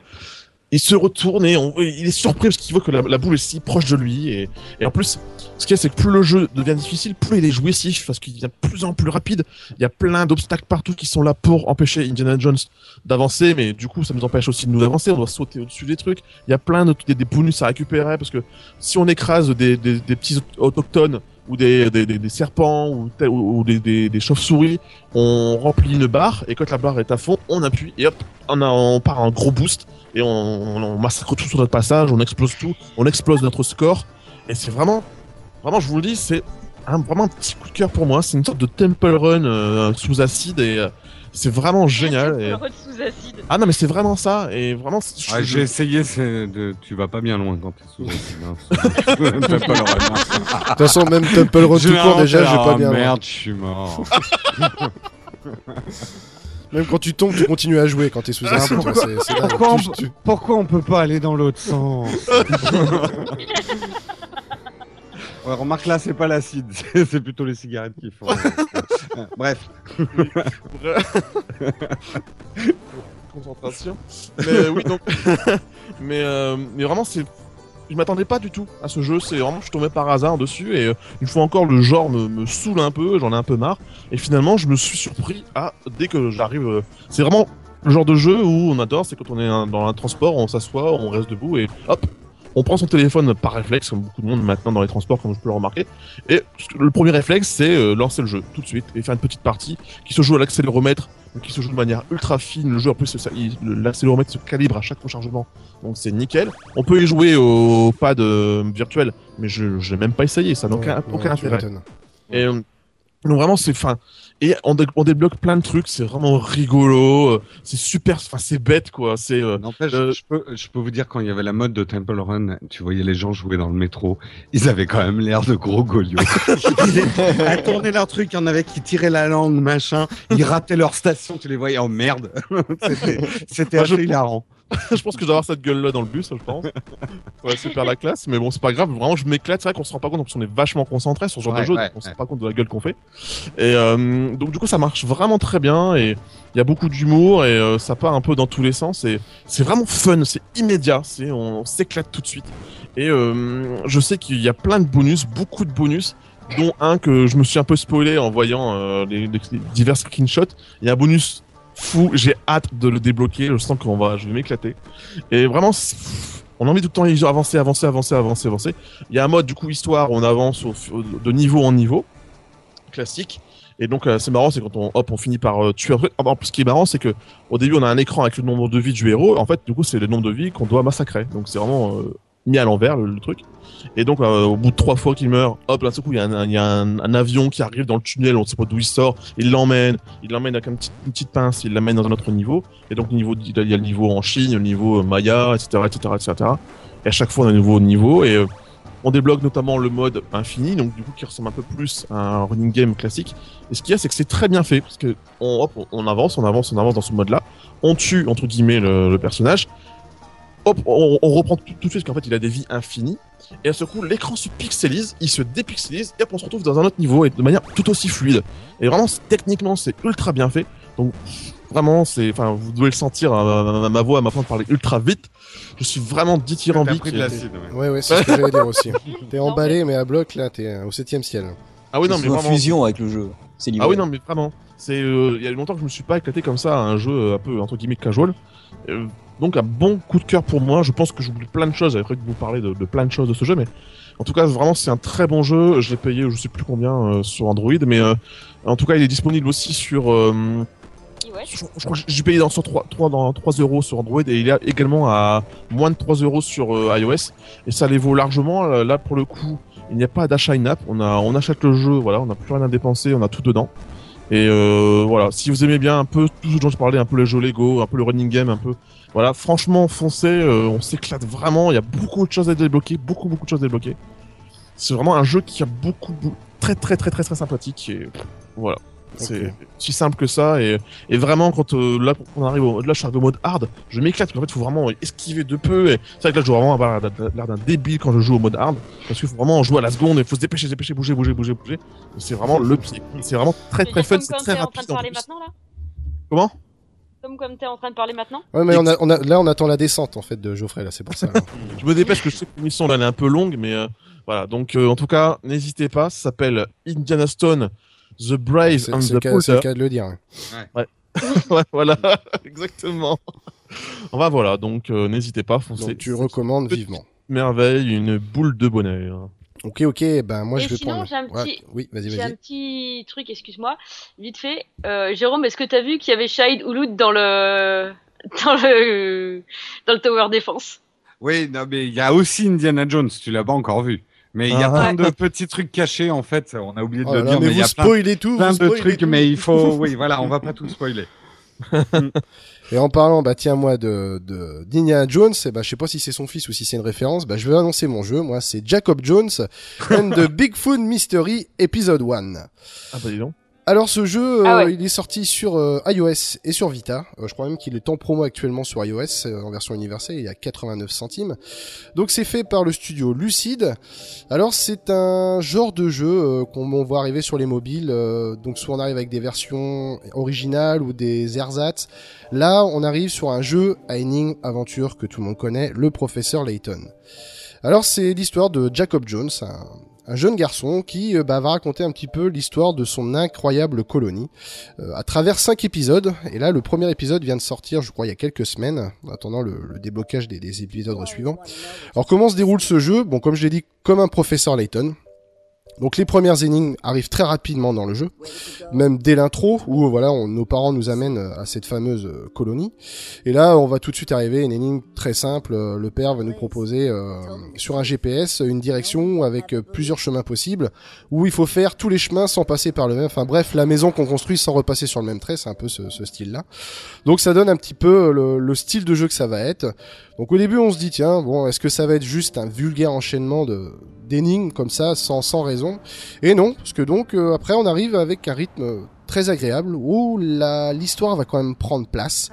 il se retourne et il est surpris parce qu'il voit que la, boule est si proche de lui. Et, en plus, ce qu'il y a, c'est que plus le jeu devient difficile, plus il est jouissif parce qu'il devient de plus en plus rapide. Il y a plein d'obstacles partout qui sont là pour empêcher Indiana Jones d'avancer, mais du coup, ça nous empêche aussi de nous avancer. On doit sauter au-dessus des trucs. Il y a plein de bonus à récupérer parce que si on écrase des petits autochtones ou des, serpents ou, des, chauves-souris, on remplit une barre et quand la barre est à fond, on appuie et hop, on, a, on part un gros boost et on, massacre tout sur notre passage, on explose tout, on explose notre score et c'est vraiment, vraiment, je vous le dis, c'est vraiment un petit coup de cœur pour moi. C'est une sorte de Temple Run euh, sous acide et euh, c'est vraiment génial. et- Rôde sous acide. Ah non mais c'est vraiment ça et vraiment. je- J'ai essayé, de... tu vas pas bien loin quand t'es sous acide, hein. De toute façon, même Temple Run tout court, déjà, j'ai pas Ah, bien. Merde, je suis mort. Même quand tu tombes, tu continues à jouer quand t'es sous Tu- tu- pourquoi on peut pas aller dans l'autre sens? Ouais, remarque là, c'est pas l'acide, c'est plutôt les cigarettes qui font. Euh, Bref. concentration. Mais euh, oui, donc. mais, euh, mais vraiment, c'est. Je m'attendais pas du tout à ce jeu. C'est vraiment, je tombé par hasard dessus et euh, une fois encore, le genre me, saoule un peu. J'en ai un peu marre. Et finalement, je me suis surpris à dès que j'arrive. euh, c'est vraiment le genre de jeu où on adore. C'est quand on est dans un transport, on s'assoit, on reste debout et hop. On prend son téléphone par réflexe, comme beaucoup de monde maintenant dans les transports, comme je peux le remarquer. Et le premier réflexe, c'est euh, lancer le jeu tout de suite et faire une petite partie qui se joue à l'accéléromètre qui se joue de manière ultra fine. Le jeu, en plus, l'accéléromètre se calibre à chaque rechargement, donc c'est nickel. On peut y jouer au pad euh, virtuel, mais je je l'ai même pas essayé, ça n'a aucun, aucun intérêt. Et donc vraiment, c'est fin. Et on, dé- on débloque plein de trucs, c'est vraiment rigolo, euh, c'est super, enfin c'est bête quoi. C'est euh, N'empêche, euh, je, peux, je peux vous dire, quand il y avait la mode de Temple Run, tu voyais les gens jouer dans le métro, ils avaient quand même l'air de gros goliots. Ils à tourner leur truc, il y en avait qui tiraient la langue, machin, ils rataient leur station, tu les voyais, oh merde C'était- assez hilarant. je pense que je dois avoir cette gueule-là dans le bus, je pense. Ouais, c'est faire la classe, mais bon, c'est pas grave. Vraiment, je m'éclate. C'est vrai qu'on se rend pas compte parce qu'on est vachement concentré sur ce genre Ouais, de jeu, ouais, donc on se rend pas compte de la gueule qu'on fait. Et euh, donc, du coup, ça marche vraiment très bien et il y a beaucoup d'humour et euh, ça part un peu dans tous les sens. Et c'est vraiment fun, c'est immédiat, c'est on, s'éclate tout de suite. Et euh, je sais qu'il y a plein de bonus, beaucoup de bonus dont un que je me suis un peu spoilé en voyant euh, les, les divers screenshots. Il y a un bonus fou, j'ai hâte de le débloquer, je sens qu'on va, je vais m'éclater. Et vraiment, on a envie tout le temps avancer, avancer, avancer, avancer, avancer. Il y a un mode du coup histoire, où on avance de niveau en niveau. classique. Et donc euh, c'est marrant, c'est quand on hop, on finit par euh, tuer un truc. En plus, ce qui est marrant, c'est que au début on a un écran avec le nombre de vies du héros. En fait, du coup, c'est le nombre de vies qu'on doit massacrer. Donc c'est vraiment euh, mis à l'envers le, truc. Et donc euh, au bout de trois fois qu'il meurt, hop, d'un seul coup il y a, un, avion qui arrive dans le tunnel, on sait pas d'où il sort, il l'emmène, il l'emmène avec une petite, pince, il l'amène dans un autre niveau. Et donc niveau, il y a le niveau en Chine, le niveau Maya, etc., etc., etc. Et à chaque fois on a un nouveau niveau et euh, on débloque notamment le mode infini, donc du coup qui ressemble un peu plus à un running game classique. Et ce qu'il y a, c'est que c'est très bien fait, parce que on, hop, on avance, on avance, on avance dans ce mode-là, on tue entre guillemets le, le personnage, hop, on, on reprend tout, tout de suite, parce qu'en fait il a des vies infinies, et à ce coup l'écran se pixelise, il se dépixelise, et hop, on se retrouve dans un autre niveau, et de manière tout aussi fluide. Et vraiment, techniquement, c'est ultra bien fait, donc vraiment, c'est, enfin, vous devez le sentir, hein, ma, ma voix, ma façon de parler ultra vite. Je suis vraiment T'as dithyrambique. pris de l'acide, ouais. Ouais, ouais, c'est ce que j'allais dire aussi. T'es emballé, mais à bloc, là, t'es euh, au septième ciel. Ah oui, non, mais en vraiment. fusion avec le jeu. C'est. Ah oui, non, mais vraiment. C'est, euh, il y a longtemps que je me suis pas éclaté comme ça à un jeu euh, un peu entre guillemets casual. Euh, donc un bon coup de cœur pour moi. Je pense que j'oublie plein de choses. J'avais que vous parler de, de plein de choses de ce jeu, mais en tout cas vraiment c'est un très bon jeu. Je l'ai payé, je sais plus combien euh, sur Android, mais euh, en tout cas il est disponible aussi sur. euh, je, je crois que j'ai payé dans, sur 3, 3, dans 3 euros sur Android et il est également à moins de 3 euros sur euh, iOS et ça les vaut largement. Là pour le coup, il n'y a pas d'achat in-app. On a, on achète le jeu, voilà, on n'a plus rien à dépenser, on a tout dedans. Et euh, voilà, si vous aimez bien un peu tout ce dont je parlais, un peu les jeux Lego, un peu le running game, un peu, voilà, franchement foncez, euh, on s'éclate vraiment. Il y a beaucoup de choses à débloquer, beaucoup beaucoup de choses à débloquer. C'est vraiment un jeu qui a beaucoup, beaucoup- très très très très très sympathique et voilà. C'est si simple que ça et, et vraiment quand euh, là on arrive au, là je suis arrivé au mode hard je m'éclate parce qu'en fait faut vraiment esquiver de peu et c'est vrai que là je dois vraiment avoir l'air d'un- débile quand je joue au mode hard parce qu'il faut vraiment jouer à la seconde et il faut se dépêcher se dépêcher bouger bouger bouger bouger c'est vraiment le pied c'est vraiment très très fun c'est très en train rapide de en parler plus. maintenant là? Comment? Comme comme t'es en train de parler maintenant Ouais, mais on a, on a, là, on attend la descente, en fait, de Geoffrey, là, c'est pour ça. là. je me dépêche que je sais que l'émission là elle est un peu longue mais euh, voilà donc euh, en tout cas n'hésitez pas ça s'appelle Indiana Stone The Brave C'est and the le, cas- c'est le Potter cas de le dire. hein. ouais, voilà exactement enfin voilà donc euh, n'hésitez pas foncez Donc, tu recommandes vivement. merveille une boule de bonheur Ok, ok, ben moi Et je vais sinon, prendre. j'ai un Ouais, petit- Oui, vas-y, J'ai un petit truc, excuse-moi, vite fait. Euh, Jérôme, est-ce que t'as vu qu'il y avait Shahid Ouloud dans le dans le dans le Tower Defense? Oui, non, mais il y a aussi Indiana Jones, tu l'as pas encore vu. Mais il y a Ah. plein de petits trucs cachés, en fait, on a oublié de Oh le là dire, mais mais il y a plein, tout, plein vous de trucs, tout. mais il faut, oui, voilà, on va pas tout spoiler. Et en parlant, bah tiens moi de de d'Indiana Jones, eh ben je sais pas si c'est son fils ou si c'est une référence, bah je vais annoncer mon jeu. Moi, c'est Jacob Jones and the Bigfoot Mystery Episode 1. ah bah dis donc Alors ce jeu, Ah euh, ouais. il est sorti sur euh, iOS et sur Vita. Euh, je crois même qu'il est en promo actuellement sur iOS en version universelle, il est à 89 centimes. Donc c'est fait par le studio Lucid. Alors c'est un genre de jeu qu'on on voit arriver sur les mobiles. donc soit on arrive avec des versions originales ou des ersatz. Là on arrive sur un jeu à énigme aventure que tout le monde connaît, le professeur Layton. Alors c'est l'histoire de Jacob Jones, un, un jeune garçon qui euh, bah, va raconter un petit peu l'histoire de son incroyable colonie euh, à travers cinq épisodes. Et là, le premier épisode vient de sortir, je crois, il y a quelques semaines, en attendant le, le déblocage des, des épisodes suivants. Alors comment se déroule ce jeu? Bon, comme je l'ai dit, comme un professeur Layton. Donc les premières énigmes arrivent très rapidement dans le jeu, même dès l'intro où voilà, on- nos parents nous amènent à cette fameuse euh, colonie. Et là, on va tout de suite arriver à une énigme très simple. Euh, Le père va nous proposer euh, sur un GPS une direction avec euh, plusieurs chemins possibles où il faut faire tous les chemins sans passer par le même. Enfin bref, la maison qu'on construit sans repasser sur le même trait, c'est un peu ce, ce style-là. Donc ça donne un petit peu le, le style de jeu que ça va être. Donc au début, on se dit tiens, bon, est-ce que ça va être juste un vulgaire enchaînement d'énigmes comme ça sans sans raison? Et non, parce que donc euh, après on arrive avec un rythme très agréable où l'histoire va quand même prendre place.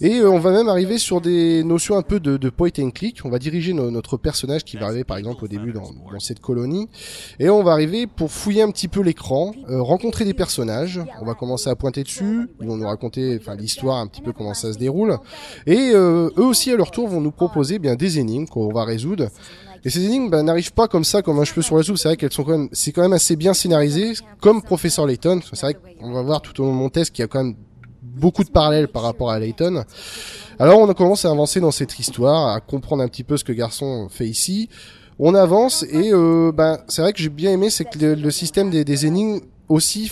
Et euh, on va même arriver sur des notions un peu de, de point and click. On va diriger no- notre personnage qui va arriver par exemple au début dans, cette colonie. Et on va arriver pour fouiller un petit peu l'écran, euh, rencontrer des personnages. On va commencer à pointer dessus. Ils vont nous raconter l'histoire un petit peu comment ça se déroule. Et euh, eux aussi à leur tour vont nous proposer bien des énigmes qu'on va résoudre. Et ces énigmes ben, n'arrivent pas comme ça, comme un cheveu sur la soupe. C'est vrai qu'elles sont quand même, c'est quand même assez bien scénarisé, comme Professeur Layton. C'est vrai qu'on va voir tout au long de mon test qu'il y a quand même beaucoup de parallèles par rapport à Layton. Alors on commence à avancer dans cette histoire, à comprendre un petit peu ce que Garçon fait ici. On avance et euh, ben c'est vrai que j'ai bien aimé, c'est que le, le système des, des énigmes aussi,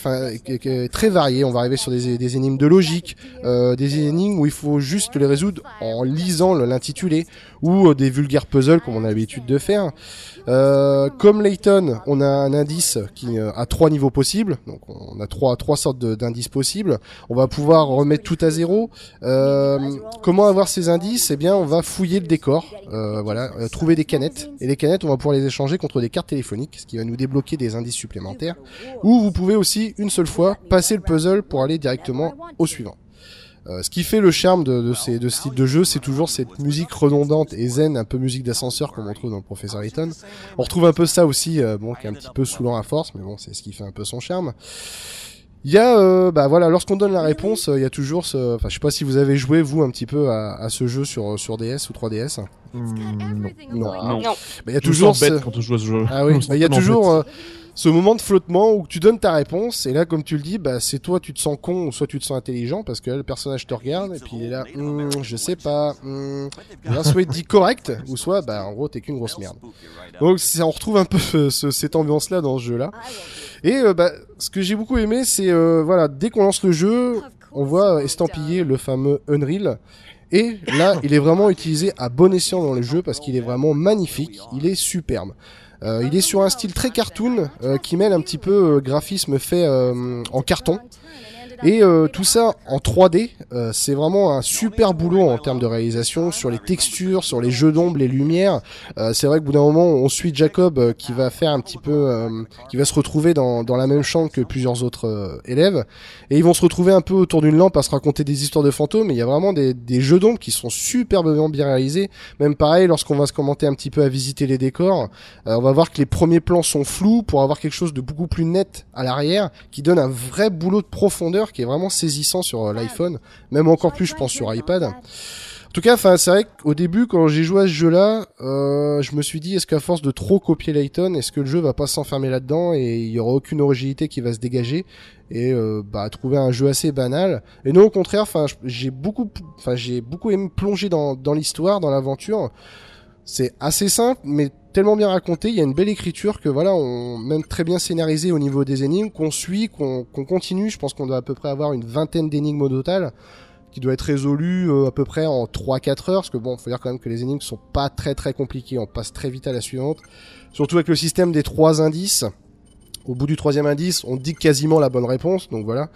très varié. On va arriver sur des, énigmes de logique, euh, des énigmes où il faut juste les résoudre en lisant l'intitulé, ou euh, des vulgaires puzzles comme on a l'habitude de faire. Euh, comme Layton, on a un indice qui euh, a trois niveaux possibles, donc on a trois sortes d'indices possibles. On va pouvoir remettre tout à zéro. Euh, comment avoir ces indices? Eh bien, on va fouiller le décor, voilà, trouver des canettes, et les canettes, on va pouvoir les échanger contre des cartes téléphoniques, ce qui va nous débloquer des indices supplémentaires. Ou vous pouvez aussi une seule fois passer le puzzle pour aller directement au suivant. Euh, ce qui fait le charme de, de, ces, de ce type de jeu, c'est toujours cette musique redondante et zen, un peu musique d'ascenseur comme on trouve dans le Professeur Layton. On retrouve un peu ça aussi, euh, bon, qui est un petit peu saoulant à force, mais bon, c'est ce qui fait un peu son charme. Il y a, euh, bah voilà, lorsqu'on donne la réponse, euh, il y a toujours ce, enfin, je sais pas si vous avez joué vous un petit peu à, à ce jeu sur sur DS ou 3DS. Hmm, non. Non. Non. Mais il y a Je me toujours sens ce... bête quand on joue à ce jeu. Ah oui, bah, il y a toujours bête. euh, ce moment de flottement où tu donnes ta réponse et là comme tu le dis, bah c'est toi tu te sens con ou soit tu te sens intelligent parce que là, le personnage te regarde et puis il est là, Hmm, je sais pas, là, soit il dit correct ou soit bah en gros t'es qu'une grosse merde. Donc on retrouve un peu ce- ce- cette ambiance là dans ce jeu là. Et euh, bah ce que j'ai beaucoup aimé c'est euh, voilà dès qu'on lance le jeu, on voit euh, estampiller le fameux Unreal. Et là, il est vraiment utilisé à bon escient dans le jeu parce qu'il est vraiment magnifique, il est superbe. Euh, il est sur un style très cartoon euh, qui mêle un petit peu euh, graphisme fait en carton. Et euh, tout ça en 3D, euh, c'est vraiment un super boulot en termes de réalisation sur les textures, sur les jeux d'ombre, les lumières. Euh, c'est vrai que bout d'un moment, on suit Jacob euh, qui va faire un petit peu, euh, qui va se retrouver dans, dans la même chambre que plusieurs autres euh, élèves, et ils vont se retrouver un peu autour d'une lampe à se raconter des histoires de fantômes. Et il y a vraiment des, des jeux d'ombre qui sont superbement bien réalisés. Même pareil, lorsqu'on va se commenter un petit peu à visiter les décors, on va voir que les premiers plans sont flous pour avoir quelque chose de beaucoup plus net à l'arrière, qui donne un vrai boulot de profondeur qui est vraiment saisissant sur euh, l'iPhone, même encore plus je pense sur iPad. En tout cas, enfin, c'est vrai qu'au début, quand j'ai joué à ce jeu-là, euh, je me suis dit, est-ce qu'à force de trop copier Layton, est-ce que le jeu va pas s'enfermer là-dedans et il y aura aucune originalité qui va se dégager et euh, bah trouver un jeu assez banal? Et non, au contraire, j'ai beaucoup, enfin, j'ai beaucoup aimé plonger dans l'histoire, dans l'aventure. C'est assez simple, mais tellement bien raconté. Il y a une belle écriture que voilà, on même très bien scénarisé au niveau des énigmes, qu'on suit, qu'on continue. Je pense qu'on doit à peu près avoir une vingtaine d'énigmes au total qui doit être résolu euh, à peu près en 3-4 heures, parce que bon, faut dire quand même que les énigmes sont pas très très compliquées, on passe très vite à la suivante. Surtout avec le système des trois indices. Au bout du troisième indice, on dit quasiment la bonne réponse, donc voilà.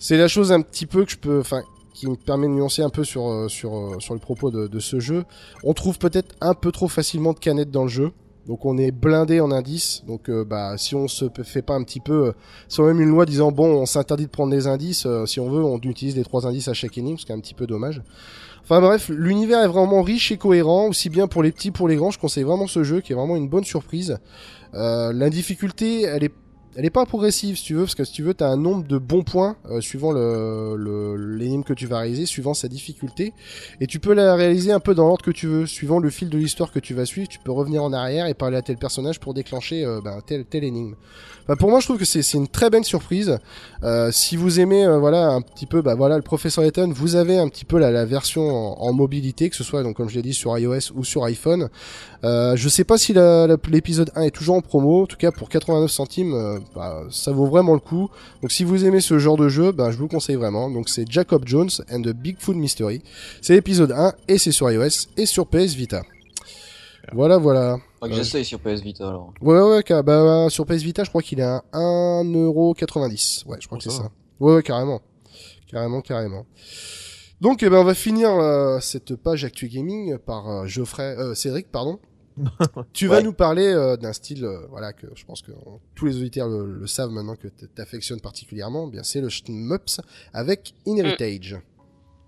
C'est la chose un petit peu que je peux, enfin, qui me permet de nuancer un peu sur euh, sur euh, sur le propos de, ce jeu. On trouve peut-être un peu trop facilement de canettes dans le jeu. Donc on est blindé en indices. Donc euh, bah si on se fait pas un petit peu, euh, sans même une loi disant bon on s'interdit de prendre des indices, si on veut on utilise les trois indices à chaque énigme, ce qui est un petit peu dommage. Enfin bref, l'univers est vraiment riche et cohérent, aussi bien pour les petits pour les grands. Je conseille vraiment ce jeu qui est vraiment une bonne surprise. La difficulté, elle est elle est pas progressive si tu veux, parce que si tu veux, t'as un nombre de bons points euh, suivant l'énigme que tu vas réaliser, suivant sa difficulté, et tu peux la réaliser un peu dans l'ordre que tu veux, suivant le fil de l'histoire que tu vas suivre. Tu peux revenir en arrière et parler à tel personnage pour déclencher euh, ben, tel tel énigme. Enfin, pour moi, je trouve que c'est une très belle surprise. Euh, si vous aimez, euh, voilà, un petit peu, bah voilà, le professeur Layton, vous avez un petit peu la, la version en, en mobilité, que ce soit donc comme je l'ai dit sur iOS ou sur iPhone. Euh, je sais pas si l'épisode 1 est toujours en promo. En tout cas, pour 89 centimes, euh, bah, ça vaut vraiment le coup. Donc, si vous aimez ce genre de jeu, bah, je vous le conseille vraiment. Donc, c'est Jacob Jones and the Bigfoot Mystery. C'est l'épisode 1 et c'est sur iOS et sur PS Vita. Voilà, voilà. Faudrait que j'essaye sur PS Vita alors. Ouais, ouais, ca- bah, sur PS Vita, je crois qu'il est à 1,90€. Ouais, je crois que c'est ça ça. Ouais, ouais, carrément. Carrément, carrément. Donc, eh ben, on va finir euh, cette page Actu Gaming par euh, Geoffrey, euh, Cédric, pardon. tu vas Ouais. nous parler euh, d'un style, euh, voilà, que je pense que euh, tous les auditeurs le, le savent maintenant que t'affectionnes particulièrement. Bien, c'est le Shmups avec Inheritage.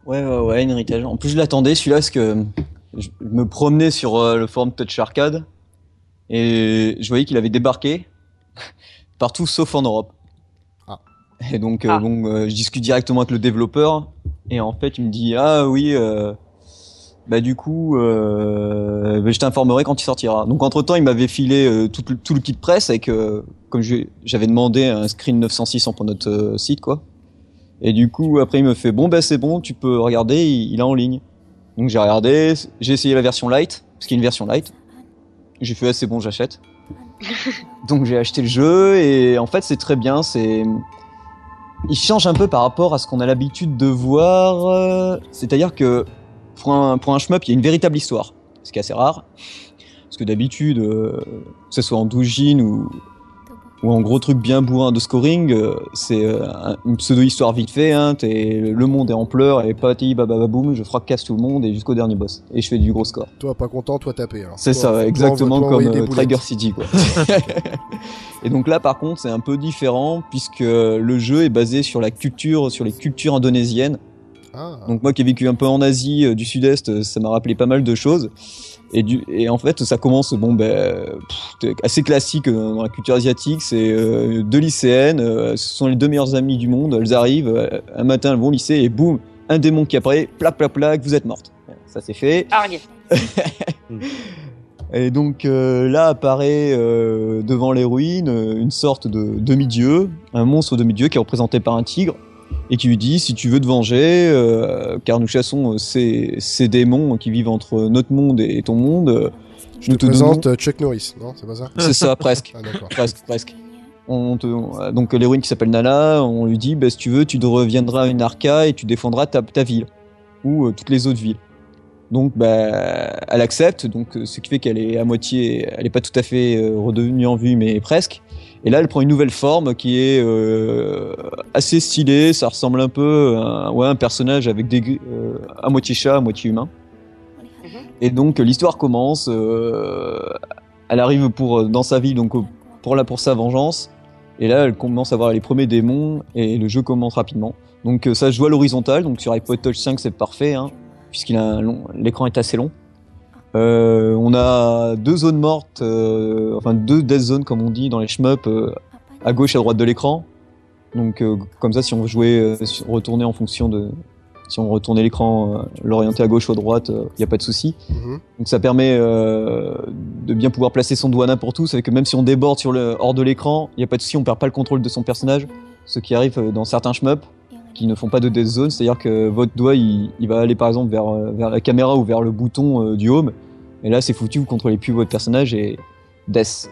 Ouais, ouais, ouais, une héritage. En plus, je l'attendais celui-là parce que je me promenais sur euh, le forum Touch Arcade et je voyais qu'il avait débarqué partout sauf en Europe. Ah. Et donc, euh, Ah. bon, euh, je discute directement avec le développeur et en fait, il me dit Ah oui, euh, bah du coup, euh, bah, je t'informerai quand il sortira. Donc, entre temps, il m'avait filé euh, tout, le- tout le kit presse avec, euh, comme j'avais demandé, un screen 906 pour notre euh, site, quoi. Et du coup, après, il me fait bon, bah c'est bon, tu peux regarder, il, il est en ligne. Donc j'ai regardé, j'ai essayé la version light, parce qu'il y a une version light. J'ai fait c'est bon, j'achète. Donc j'ai acheté le jeu et en fait c'est très bien. C'est il change un peu par rapport à ce qu'on a l'habitude de voir. euh, C'est-à-dire que pour un, pour shmup, il y a une véritable histoire, ce qui est assez rare. Parce que d'habitude, euh, que ce soit en doujin ou, ou en gros truc bien bourrin de scoring, euh, c'est euh, un- une pseudo-histoire vite fait. Hein, t'es- le monde est en pleurs et pati babababoum, je fracasse tout le monde et jusqu'au dernier boss. Et je fais du gros score. Toi, pas content, toi alors. C'est ça, toi, exactement toi, comme euh. Trigger City. Quoi. et donc là, par contre, c'est un peu différent puisque le jeu est basé sur la culture, sur les cultures indonésiennes. Ah, Donc moi qui ai vécu un peu en Asie euh, du Sud-Est, euh, ça m'a rappelé pas mal de choses. Et, du, et en fait, ça commence bon ben pff, assez classique euh, dans la culture asiatique. C'est euh, deux lycéennes, euh, ce sont les deux meilleures amies du monde. Elles arrivent euh, un matin, elles vont au lycée et boum, un démon qui apparaît, plac plac plac, vous êtes morte. Ça c'est fait. Et donc là apparaît devant l'héroïne euh, une sorte de demi-dieu, un monstre demi-dieu qui est représenté par un tigre, et qui lui dit si tu veux te venger, euh, car nous chassons euh, ces, ces démons qui vivent entre notre monde et ton monde, euh, je nous te te présente euh, Chuck Norris, non C'est pas ça c'est ça presque, Ah, presque, presque. On te- on- donc l'héroïne qui s'appelle Nala, on lui dit bah, si tu veux tu reviendras à une arca et tu défendras ta, ta ville ou euh, toutes les autres villes. Donc bah, elle accepte, donc ce qui fait qu'elle est à moitié, elle est pas tout à fait redevenue en vue mais presque. Et là elle prend une nouvelle forme qui est euh, assez stylée, ça ressemble un peu à ouais, un personnage avec des euh, à moitié chat, à moitié humain. Et donc l'histoire commence. euh, elle arrive pour dans sa ville donc pour la pour sa vengeance. Et là, elle commence à voir les premiers démons et le jeu commence rapidement. Donc ça se joue à l'horizontale. Donc sur iPod Touch 5, c'est parfait, hein, puisqu'il l'écran est assez long. Euh, on a deux zones mortes, euh, enfin deux death zones comme on dit dans les shmups, euh, à gauche et à droite de l'écran. Donc euh, comme ça, si on si- retourner en fonction de, si on retournait l'écran, l'orienter à gauche ou à droite, il n'y a pas de souci. Mhm. Donc ça permet de bien pouvoir placer son doigt n'importe où. C'est que même si on déborde sur le hors de l'écran, il n'y a pas de souci, on perd pas le contrôle de son personnage. Ce qui arrive dans certains shmups qui ne font pas de death zone, c'est-à-dire que votre doigt il, va aller par exemple vers, euh, vers la caméra ou vers le bouton euh, du home. Et là c'est foutu, vous contrôlez plus votre personnage et death.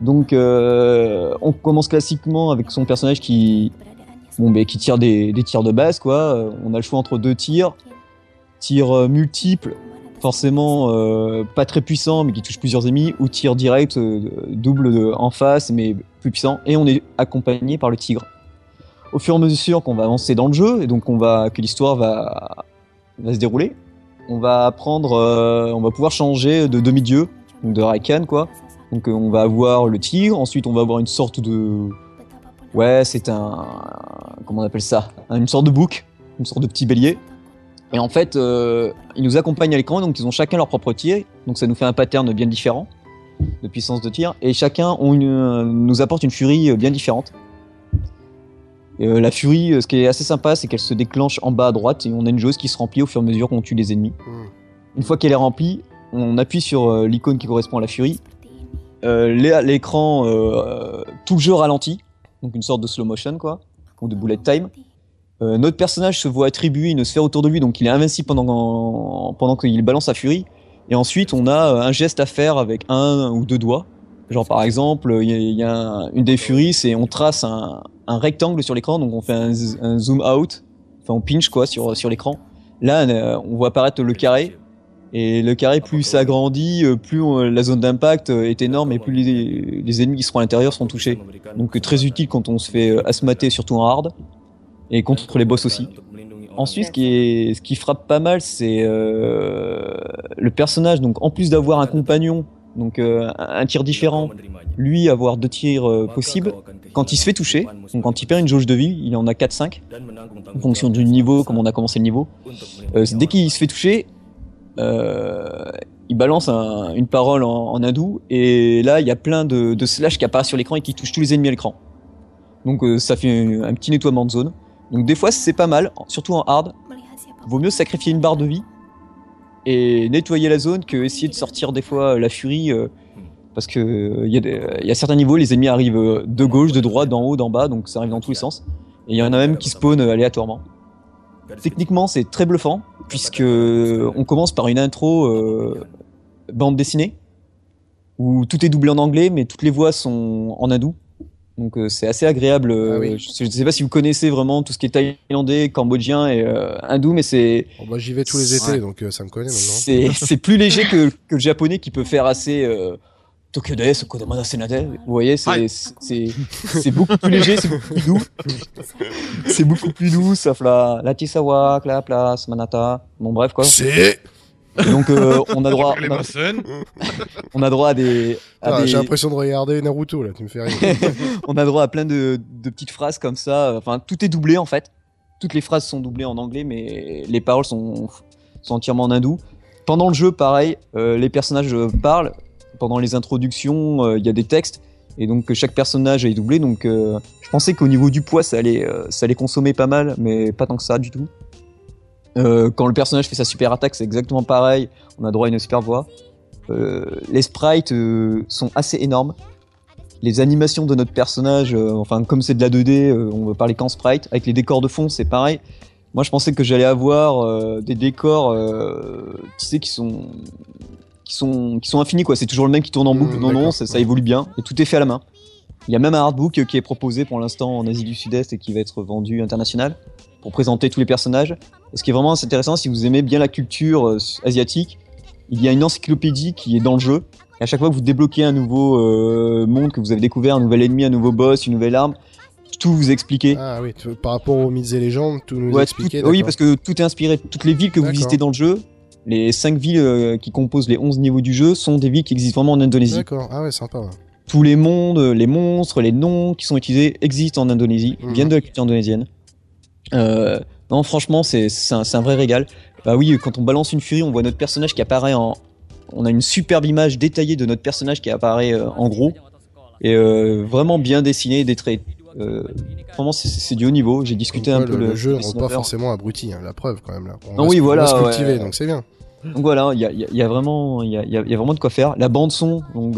Donc euh, on commence classiquement avec son personnage qui, bon, ben, qui tire des, tirs de base quoi. On a le choix entre deux tirs, tirs multiples forcément pas très puissant mais qui touche plusieurs ennemis ou tir direct double en face mais plus puissant et on est accompagné par le tigre. Au fur et à mesure qu'on va avancer dans le jeu et donc on va que l'histoire va va se dérouler, on va apprendre euh, on va pouvoir changer de demi-dieu de Raikan quoi. Donc euh, on va avoir le tigre, ensuite on va avoir une sorte de ouais, c'est un comment on appelle ça? Une sorte de bouc, une sorte de petit bélier. Et en fait, euh, ils nous accompagnent à l'écran, donc ils ont chacun leur propre tir, donc ça nous fait un pattern bien différent de puissance de tir, et chacun nous apporte une furie bien différente. Euh, la furie, euh, ce qui est assez sympa, c'est qu'elle se déclenche en bas à droite, et on a une jauge qui se remplit au fur et à mesure qu'on tue les ennemis. Mhm. Une fois qu'elle est remplie, on appuie sur euh, l'icône qui correspond à la furie. Euh, l'é- L'écran, tout le jeu ralentit, donc une sorte de slow motion quoi, ou de bullet time. Notre personnage se voit attribuer une sphère autour de lui, donc il est invincible pendant, pendant qu'il balance sa furie. Et ensuite, on a un geste à faire avec un ou deux doigts. Genre par exemple, il y a, y une des furies, c'est on trace un, un rectangle sur l'écran, donc on fait un, zoom out, enfin on pinch quoi sur, sur l'écran. Là, euh, on voit apparaître le carré. Et le carré, plus ça grandit, euh, plus la zone d'impact euh, est énorme et plus les, ennemis qui seront à l'intérieur seront touchés. Donc très utile quand on se fait asmater, surtout en hard, et contre les boss aussi. Ensuite, ce qui, frappe pas mal, c'est le personnage. Donc, en plus d'avoir un compagnon, donc euh, un tir différent, lui avoir deux tirs euh, possibles. Quand il se fait toucher, donc quand il perd une jauge de vie, il en a 4-5 en fonction du niveau, comme on a commencé le niveau. Euh, dès qu'il se fait toucher, il balance un- une parole en, en hindou et là il y a plein de, slash qui apparaissent sur l'écran et qui touchent tous les ennemis à l'écran. Donc ça fait un, un petit nettoiement de zone. Donc des fois c'est pas mal, surtout en hard. Vaut mieux sacrifier une barre de vie et nettoyer la zone que essayer de sortir des fois la furie euh, parce que euh, il il y a certains niveaux les ennemis arrivent euh, de gauche, de droite, d'en haut, d'en bas donc ça arrive dans tous les sens. Et il y en a même qui spawnent euh, aléatoirement. Techniquement, c'est très bluffant puisque on commence par une intro euh, bande dessinée où tout est doublé en anglais, mais toutes les voix sont en hindou. Donc euh, c'est assez agréable. euh, Ah oui. Je ne sais pas si vous connaissez vraiment tout ce qui est thaïlandais, cambodgien et euh, hindou, mais c'est Bon, bah, j'y vais tous les étés, donc euh, ça me connaît maintenant. c'est c'est plus léger que, que le japonais qui peut faire assez euh, Tokyo Des, Kodamada Senade. Vous voyez, c'est Ouais. c'est c'est beaucoup plus léger, c'est beaucoup plus doux. C'est beaucoup plus doux, sauf la la Tisawa, la place, Manata. Bon bref quoi. C'est. Et donc euh, on a droit on a, Mason. on a droit à des Ah, des- J'ai l'impression de regarder Naruto là, tu me fais rire. on a droit à plein de, de petites phrases comme ça. Enfin, tout est doublé en fait. Toutes les phrases sont doublées en anglais, mais les paroles sont, sont entièrement en hindou. Pendant le jeu, pareil, euh, les personnages euh, parlent. Pendant les introductions, euh, il y a des textes. Et donc, chaque personnage est doublé. Donc, euh, je pensais qu'au niveau du poids, ça allait, euh, ça allait consommer pas mal, mais pas tant que ça du tout. Euh, quand le personnage fait sa super attaque, c'est exactement pareil. On a droit à une super voix. Euh, les sprites euh, sont assez énormes les animations de notre personnage, enfin comme c'est de la 2D, euh, on va parler qu'en sprite, avec les décors de fond, c'est pareil. Moi, je pensais que j'allais avoir des décors, tu sais, qui sont qui sont qui sont infinis quoi. C'est toujours le même qui tourne en boucle. Mmh, non, non, d'accord. ça, ça évolue bien et tout est fait à la main. Il y a même un artbook qui est proposé pour l'instant en Asie du Sud-Est et qui va être vendu international pour présenter tous les personnages. Et ce qui est vraiment intéressant, si vous aimez bien la culture euh, asiatique, il y a une encyclopédie qui est dans le jeu. Et à chaque fois que vous débloquez un nouveau euh, monde que vous avez découvert, un nouvel ennemi, un nouveau boss, une nouvelle arme, tout vous expliquer. Ah oui, par rapport aux mythes et légendes, tout nous Ouais, tout- expliquer. oui, parce que tout est inspiré. Toutes les villes que vous visitez dans le jeu, les 5 villes euh, qui composent les 11 niveaux du jeu, sont des villes qui existent vraiment en Indonésie. D'accord, ah ouais, sympa. ouais. Tous les mondes, les monstres, les noms qui sont utilisés existent en Indonésie, Mhm. viennent de la culture indonésienne. Euh, non, franchement, c'est un, un vrai régal. Bah oui, quand on balance une furie, on voit notre personnage qui apparaît en. On a une superbe image détaillée de notre personnage qui apparaît euh, en gros. Et euh, vraiment bien dessiné, des traits. Vraiment, c'est- du haut niveau. J'ai discuté un peu le, le, jeu ne rend pas forcément abruti, hein, la preuve quand même là. On Non, oui, on voilà, ouais, ouais. donc c'est bien. Donc voilà, il y a, y a- y a vraiment, y a, y a- vraiment de quoi faire. La bande son, donc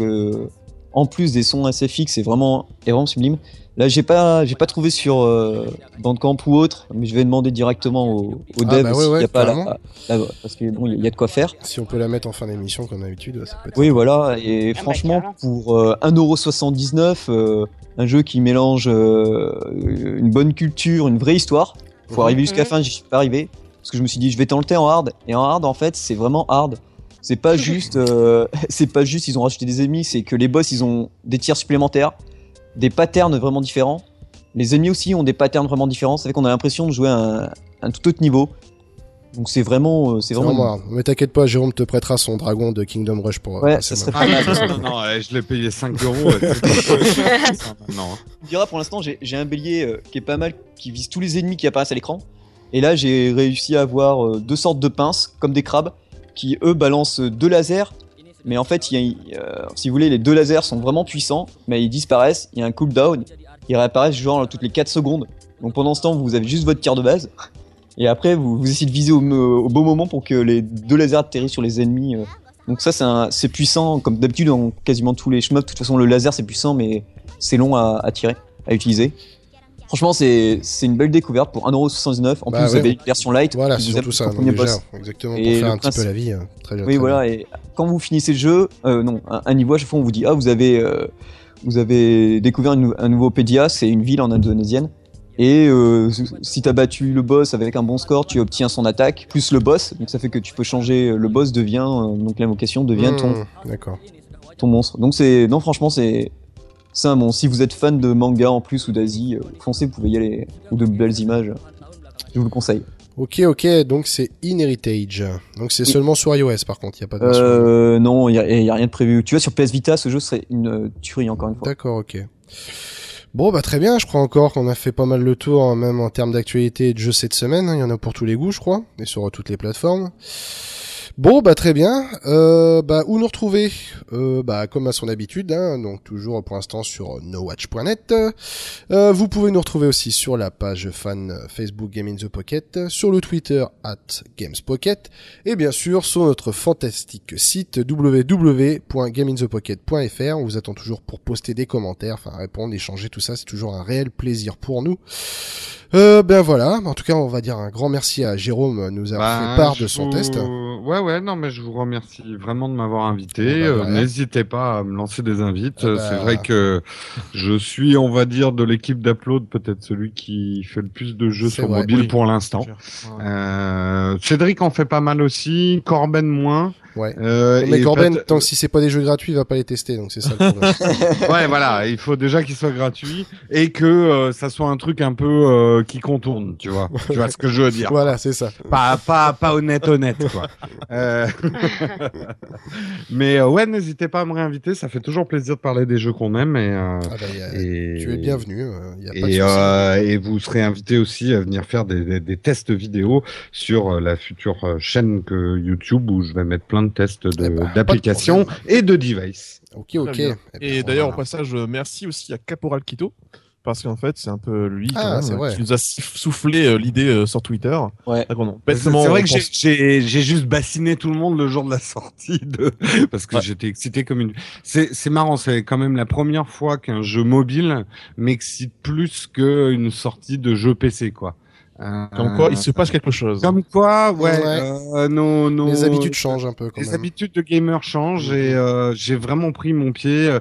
en plus des sons assez fixes, c'est vraiment, est vraiment sublime. Là, j'ai pas, j'ai pas trouvé sur euh, Bandcamp ou autre, mais je vais demander directement au, au Ah, bah s'il ouais, y a pas la, la- parce que bon, il y a- de quoi faire. Si on peut la mettre en fin d'émission comme d'habitude, ça peut être. Oui, voilà. Et bah, franchement, pour euh, 1,79€, euh, un jeu qui mélange euh, une bonne culture, une vraie histoire. Faut Mhm. arriver jusqu'à la Mhm. fin, j'y suis pas arrivé. Parce que je me suis dit, je vais tenter en hard. Et en hard, en fait, c'est vraiment hard. C'est pas juste, euh, c'est pas juste, ils ont rajouté des ennemis, c'est que les boss, ils ont des tirs supplémentaires, des patterns vraiment différents. Les ennemis aussi ont des patterns vraiment différents. Ça fait qu'on a l'impression de jouer à un, un tout autre niveau. Donc c'est vraiment, euh, c'est vraiment. Mais t'inquiète pas, Jérôme te prêtera son dragon de Kingdom Rush pour. euh, Ouais, ça serait Ah non, non, non, euh, je l'ai payé 5 euros. c'est- non. On dira pour l'instant, j'ai j'ai un bélier euh, qui est pas mal, qui vise tous les ennemis qui apparaissent à l'écran. Et là, j'ai réussi à avoir euh, deux sortes de pinces, comme des crabes, qui eux balancent deux lasers. Mais en fait, euh, si vous voulez, les deux lasers sont vraiment puissants, mais ils disparaissent. Il y a un cooldown. Ils réapparaissent genre toutes les 4 secondes. Donc pendant ce temps, vous avez juste votre tir de base. Et après, vous, vous essayez de viser au, bon moment pour que les deux lasers atterrissent sur les ennemis. euh. Donc ça, c'est puissant, comme d'habitude dans quasiment tous les shmups. De toute façon, le laser, c'est puissant, mais c'est long à tirer, à utiliser. Franchement, c'est une belle découverte pour 1,79€. En Bah plus, vous avez une version light. Voilà, c'est surtout ça. premier déjà, boss. exactement, pour Et faire un petit peu la vie. euh, Très bien. Oui, très voilà. Et quand vous finissez le jeu, euh, non, un, un niveau à chaque fois, on vous dit ah vous avez euh, vous avez découvert une un nouveau Pédia, c'est une ville en indonésienne. Et euh, si t'as battu le boss avec un bon score, tu obtiens son attaque plus le boss. Donc ça fait que tu peux changer. Le boss devient euh, donc l'invocation devient ton D'accord. ton monstre. Donc c'est non franchement c'est bon. Si vous êtes fan de manga en plus ou d'Asie, euh, foncez, vous pouvez y aller ou de belles images. Je vous le conseille. Ok, ok, donc c'est In Heritage. Donc c'est seulement sur iOS par contre, il n'y a pas de. Euh, non, il y a, rien de prévu. Tu vois sur PS Vita, ce jeu serait une euh, tuerie encore une fois. D'accord, ok. Bon, bah très bien, je crois encore qu'on a fait pas mal le tour, hein, même en termes d'actualité et de jeux cette semaine. hein. Il y en a pour tous les goûts, je crois, et sur euh, toutes les plateformes. Bon, bah très bien. Euh, bah où nous retrouver? Euh, Bah comme à son habitude, hein, donc toujours pour l'instant sur nowatch.net. Euh, vous pouvez nous retrouver aussi sur la page fan Facebook Game in the Pocket, sur le Twitter at GamesPocket, et bien sûr sur notre fantastique site www.gameinthepocket.fr. On vous attend toujours pour poster des commentaires, enfin répondre, échanger, tout ça, c'est toujours un réel plaisir pour nous. Euh, ben voilà, en tout cas on va dire un grand merci à Jérôme de nous avoir Bah, fait part de son vous- test. Ouais, ouais, non, mais je vous remercie vraiment de m'avoir invité. Bah, Euh, ouais. N'hésitez pas à me lancer des invites. Ah Euh, bah. C'est vrai que je suis, on va dire, de l'équipe d'Upload, peut-être celui qui fait le plus de jeux sur vrai. mobile Oui. pour l'instant. Euh, Cédric en fait pas mal aussi, Corben moins. Ouais. Euh, Mais Corben, tant que si c'est pas des jeux gratuits, il va pas les tester, donc c'est ça le problème. ouais, voilà, il faut déjà qu'il soit gratuit et que euh, ça soit un truc un peu euh, qui contourne, tu vois. tu vois ce que je veux dire. voilà, c'est ça. Pas, pas, pas honnête, honnête, quoi. Euh, Mais euh, ouais, n'hésitez pas à me réinviter, ça fait toujours plaisir de parler des jeux qu'on aime et, euh, Ah bah, y a- et- Tu es bienvenu, euh, y a pas de Et, euh, vous serez invité aussi à venir faire des, des, des tests vidéo sur euh, la future euh, chaîne que YouTube où je vais mettre plein de tests de- Eh bah, de d'applications et de devices. Ok, ok. Eh ben, Et d'ailleurs, voilà. au passage, euh, merci aussi à Caporal Quito. Parce qu'en fait, c'est un peu lui quand Ah, même, c'est vrai. qui nous a soufflé euh, l'idée euh, sur Twitter. Ouais. Ah, C'est vrai on que j'ai- pense- j'ai j'ai juste bassiné tout le monde le jour de la sortie de parce que Ouais. j'étais excité comme une. C'est c'est marrant, c'est quand même la première fois qu'un jeu mobile m'excite plus qu'une sortie de jeu PC quoi. Comme quoi, il se passe quelque chose. Comme quoi, ouais, Ouais. euh, nos, nos Les habitudes changent un peu quand Les même. habitudes de gamer changent et euh, j'ai vraiment pris mon pied. euh,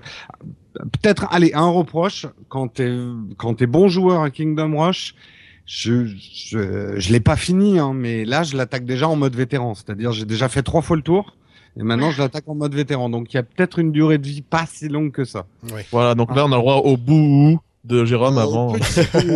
Peut-être, allez, un reproche quand t'es quand t'es bon joueur à Kingdom Rush. Je je, je l'ai pas fini, hein, mais là je l'attaque déjà en mode vétéran. C'est-à-dire j'ai déjà fait trois fois le tour et maintenant je l'attaque en mode vétéran. Donc il y a peut-être une durée de vie pas si longue que ça. Voilà, donc là, on a le droit au bout de Jérôme avant.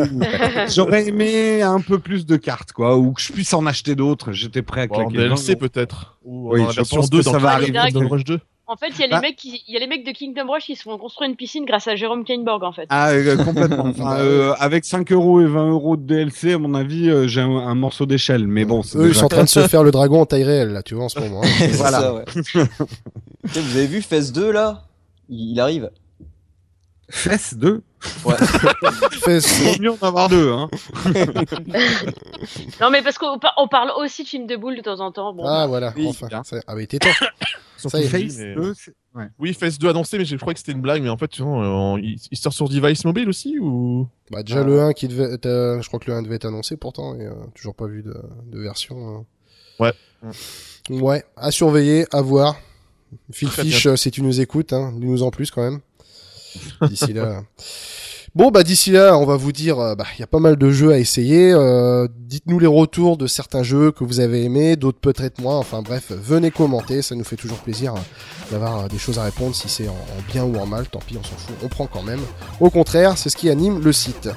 J'aurais aimé un peu plus de cartes, quoi, ou que je puisse en acheter d'autres. J'étais prêt à Bon, en claquer. DLC vingt. peut-être. Ou Oui, je version pense 2 que dans ça va Kingdom arriver. Rush 2. En fait, il y, a les mecs qui- il y a les mecs de Kingdom Rush qui se font construire une piscine grâce à Jérôme Kainborg, en fait. Ah, euh, complètement. Enfin, euh, avec 5 euros et 20 euros de DLC, à mon avis, euh, j'ai un, un morceau d'échelle. Mais bon, c'est Eux, ils sont en train de se faire le dragon en taille réelle, là, tu vois, en ce moment. hein. C'est Voilà. ça, ouais. Vous avez vu Phase 2 là? Il, il arrive. Fesse 2. Fais- C'est mieux d'en avoir deux, hein. Non, mais parce qu'on par- on parle aussi de films de boules de temps en temps. Bon, Ah, voilà, Oui, enfin. bien. Ça- Ah, bah, temps. Ils sont Ça y Face mais- 2, c'est- ouais. Oui, Phase 2 annoncé, mais je crois que c'était une blague. Mais en fait, tu vois, euh, il, sort sur device mobile aussi ou? Bah, déjà, le 1 qui devait être, euh, je crois que le 1 devait être annoncé pourtant, et euh, toujours pas vu de, de version. euh. Ouais. Ouais, à surveiller, à voir. Phil Fish, euh, si tu nous écoutes, hein, dis-nous en plus quand même. D'ici là. Bon, bah d'ici là, on va vous dire, euh, bah il y a pas mal de jeux à essayer. euh, Dites-nous les retours de certains jeux que vous avez aimés, d'autres peut-être moins. Enfin bref, venez commenter, ça nous fait toujours plaisir euh, d'avoir des choses à répondre, si c'est en, en bien ou en mal. Tant pis, on s'en fout, on prend quand même. Au contraire, c'est ce qui anime le site.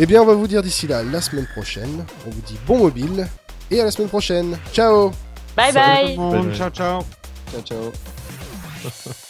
Eh bien, on va vous dire d'ici là la semaine prochaine. On vous dit bon mobile et à la semaine prochaine. Ciao. bye Salut bye tout le monde. Bye bye. Ciao, ciao. Ciao, ciao.